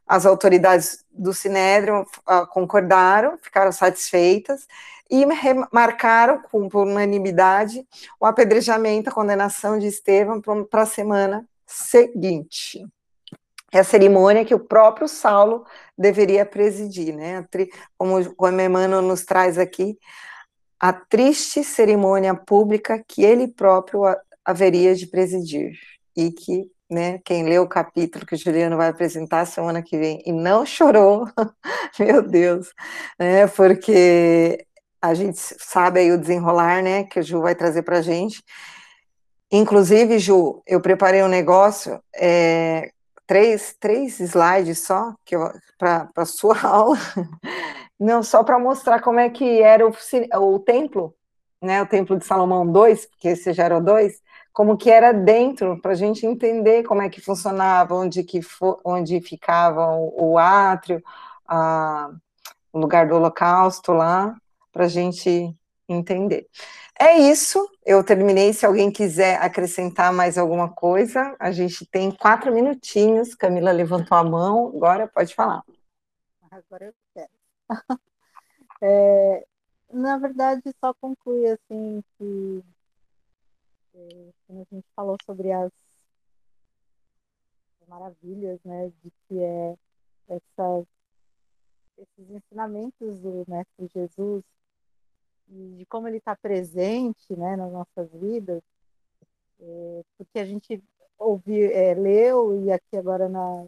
Speaker 2: As autoridades do Sinédrio uh, concordaram, ficaram satisfeitas e marcaram, com por unanimidade, o apedrejamento, a condenação de Estevão para a semana seguinte. É a cerimônia que o próprio Saulo deveria presidir, né? Como, como Emmanuel nos traz aqui, a triste cerimônia pública que ele próprio haveria de presidir e que né, quem leu o capítulo que o Juliano vai apresentar semana que vem e não chorou, meu Deus, né, porque a gente sabe aí o desenrolar, né, que o Ju vai trazer para a gente. Inclusive, Ju, eu preparei um negócio, é, três, três slides só, para a sua aula, não, só para mostrar como é que era o, o templo, né, o templo de Salomão 2, porque esse já era o 2, como que era dentro, para a gente entender como é que funcionava, onde, que onde ficava o, o átrio, a, o lugar do holocausto lá, para a gente entender. É isso, eu terminei. Se alguém quiser acrescentar mais alguma coisa, a gente tem quatro minutinhos. Camila levantou a mão, agora pode falar.
Speaker 4: Agora eu quero. é, na verdade, só conclui assim que é, quando a gente falou sobre as maravilhas, né, de que é essas, esses ensinamentos do Mestre Jesus e de como ele está presente, né, nas nossas vidas, é, porque a gente ouviu, é, leu e aqui agora na,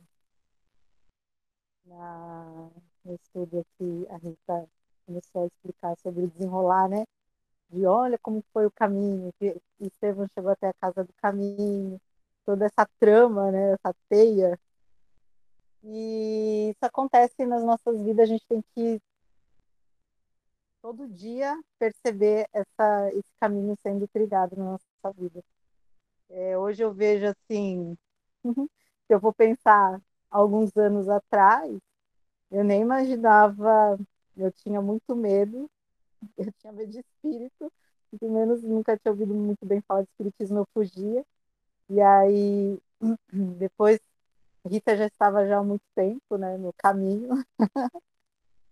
Speaker 4: na no estudo aqui, a Rita começou a explicar sobre desenrolar, né? De olha como foi o caminho, que Estevão chegou até a casa do caminho, toda essa trama, né? Essa teia. E isso acontece nas nossas vidas, a gente tem que todo dia perceber essa, esse caminho sendo trilhado na nossa vida. É, hoje eu vejo assim, se eu vou pensar alguns anos atrás, eu nem imaginava, eu tinha muito medo, eu tinha medo de espírito, pelo menos nunca tinha ouvido muito bem falar de espiritismo, eu fugia. E aí, depois, Rita já estava já há muito tempo, né, no caminho.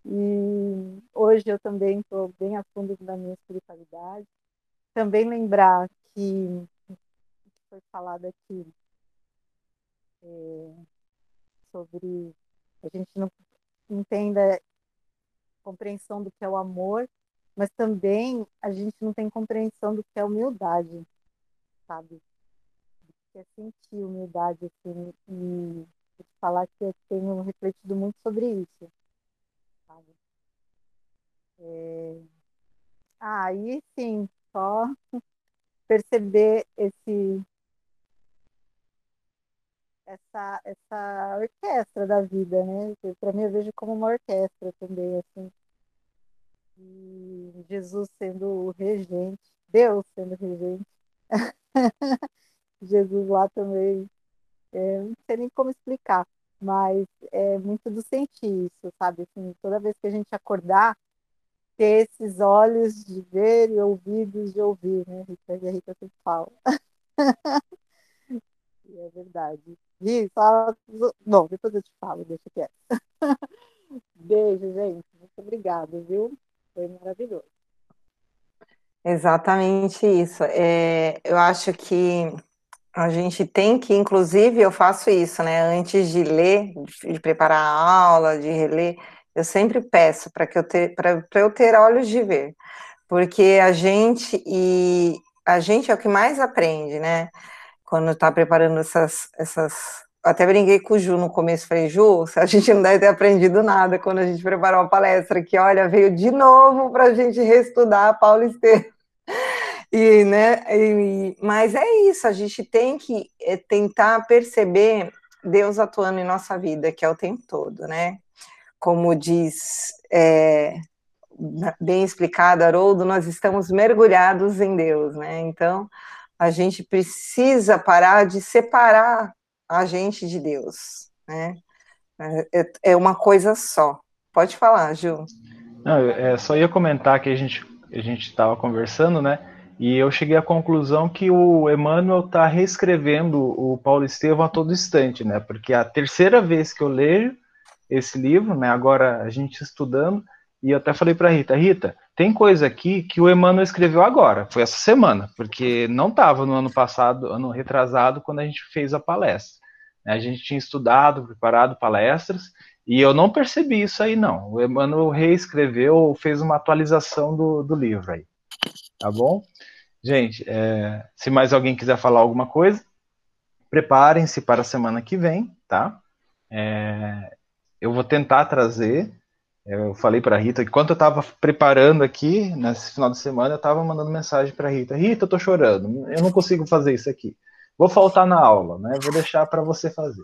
Speaker 4: e hoje eu também estou bem a fundo da minha espiritualidade. Também lembrar que foi falado aqui é, sobre a gente não entenda compreensão do que é o amor, mas também a gente não tem compreensão do que é humildade, sabe? Que é sentir humildade, assim, e falar que eu tenho refletido muito sobre isso, sabe? É... Ah, aí sim, só perceber esse essa, essa orquestra da vida, né? Para mim eu vejo como uma orquestra também, assim. E Jesus sendo o regente, Deus sendo regente. Jesus lá também, é, não sei nem como explicar, mas é muito do sentir isso, sabe? Assim, toda vez que a gente acordar, ter esses olhos de ver e ouvidos de ouvir, né? Rita, a Rita sempre fala. é verdade. Gui, fala. Bom, depois eu te falo, deixa quieto. Beijo, gente. Muito obrigada, viu? Foi maravilhoso.
Speaker 2: Exatamente isso. É, eu acho que a gente tem que, inclusive, eu faço isso, né? Antes de ler, de preparar a aula, de reler, eu sempre peço para que eu ter, para eu ter olhos de ver, porque a gente e a gente é o que mais aprende, né? Quando está preparando essas, essas. Até brinquei com o Ju no começo, falei, Ju, a gente não deve ter aprendido nada quando a gente preparou a palestra, que olha, veio de novo para a gente reestudar Paulo Estevam. E, né, e, mas é isso, a gente tem que é, tentar perceber Deus atuando em nossa vida, que é o tempo todo, né? Como diz é, bem explicado, Haroldo, nós estamos mergulhados em Deus, né? Então, a gente precisa parar de separar a gente de Deus, né? É, é uma coisa só. Pode falar, Ju.
Speaker 1: Não, é, só ia comentar que a gente a gente estava conversando, né? E eu cheguei à conclusão que o Emmanuel está reescrevendo o Paulo Estevam a todo instante, né? Porque é a terceira vez que eu leio esse livro, né? Agora a gente estudando, e eu até falei para Rita, Rita, tem coisa aqui que o Emmanuel escreveu agora, foi essa semana, porque não estava no ano passado, ano retrasado, quando a gente fez a palestra. A gente tinha estudado, preparado palestras, e eu não percebi isso aí, não. O Emmanuel reescreveu, fez uma atualização do, do livro aí. Tá bom? Gente, é, se mais alguém quiser falar alguma coisa, preparem-se para a semana que vem, tá? É, eu vou tentar trazer eu falei para Rita que quando eu estava preparando aqui, nesse final de semana, eu estava mandando mensagem para Rita: Rita, eu estou chorando, eu não consigo fazer isso aqui. Vou faltar na aula, né? Vou deixar para você fazer.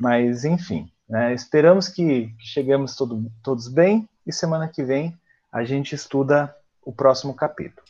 Speaker 1: Mas, enfim, né? esperamos que, que cheguemos todo, todos bem e semana que vem a gente estuda o próximo capítulo.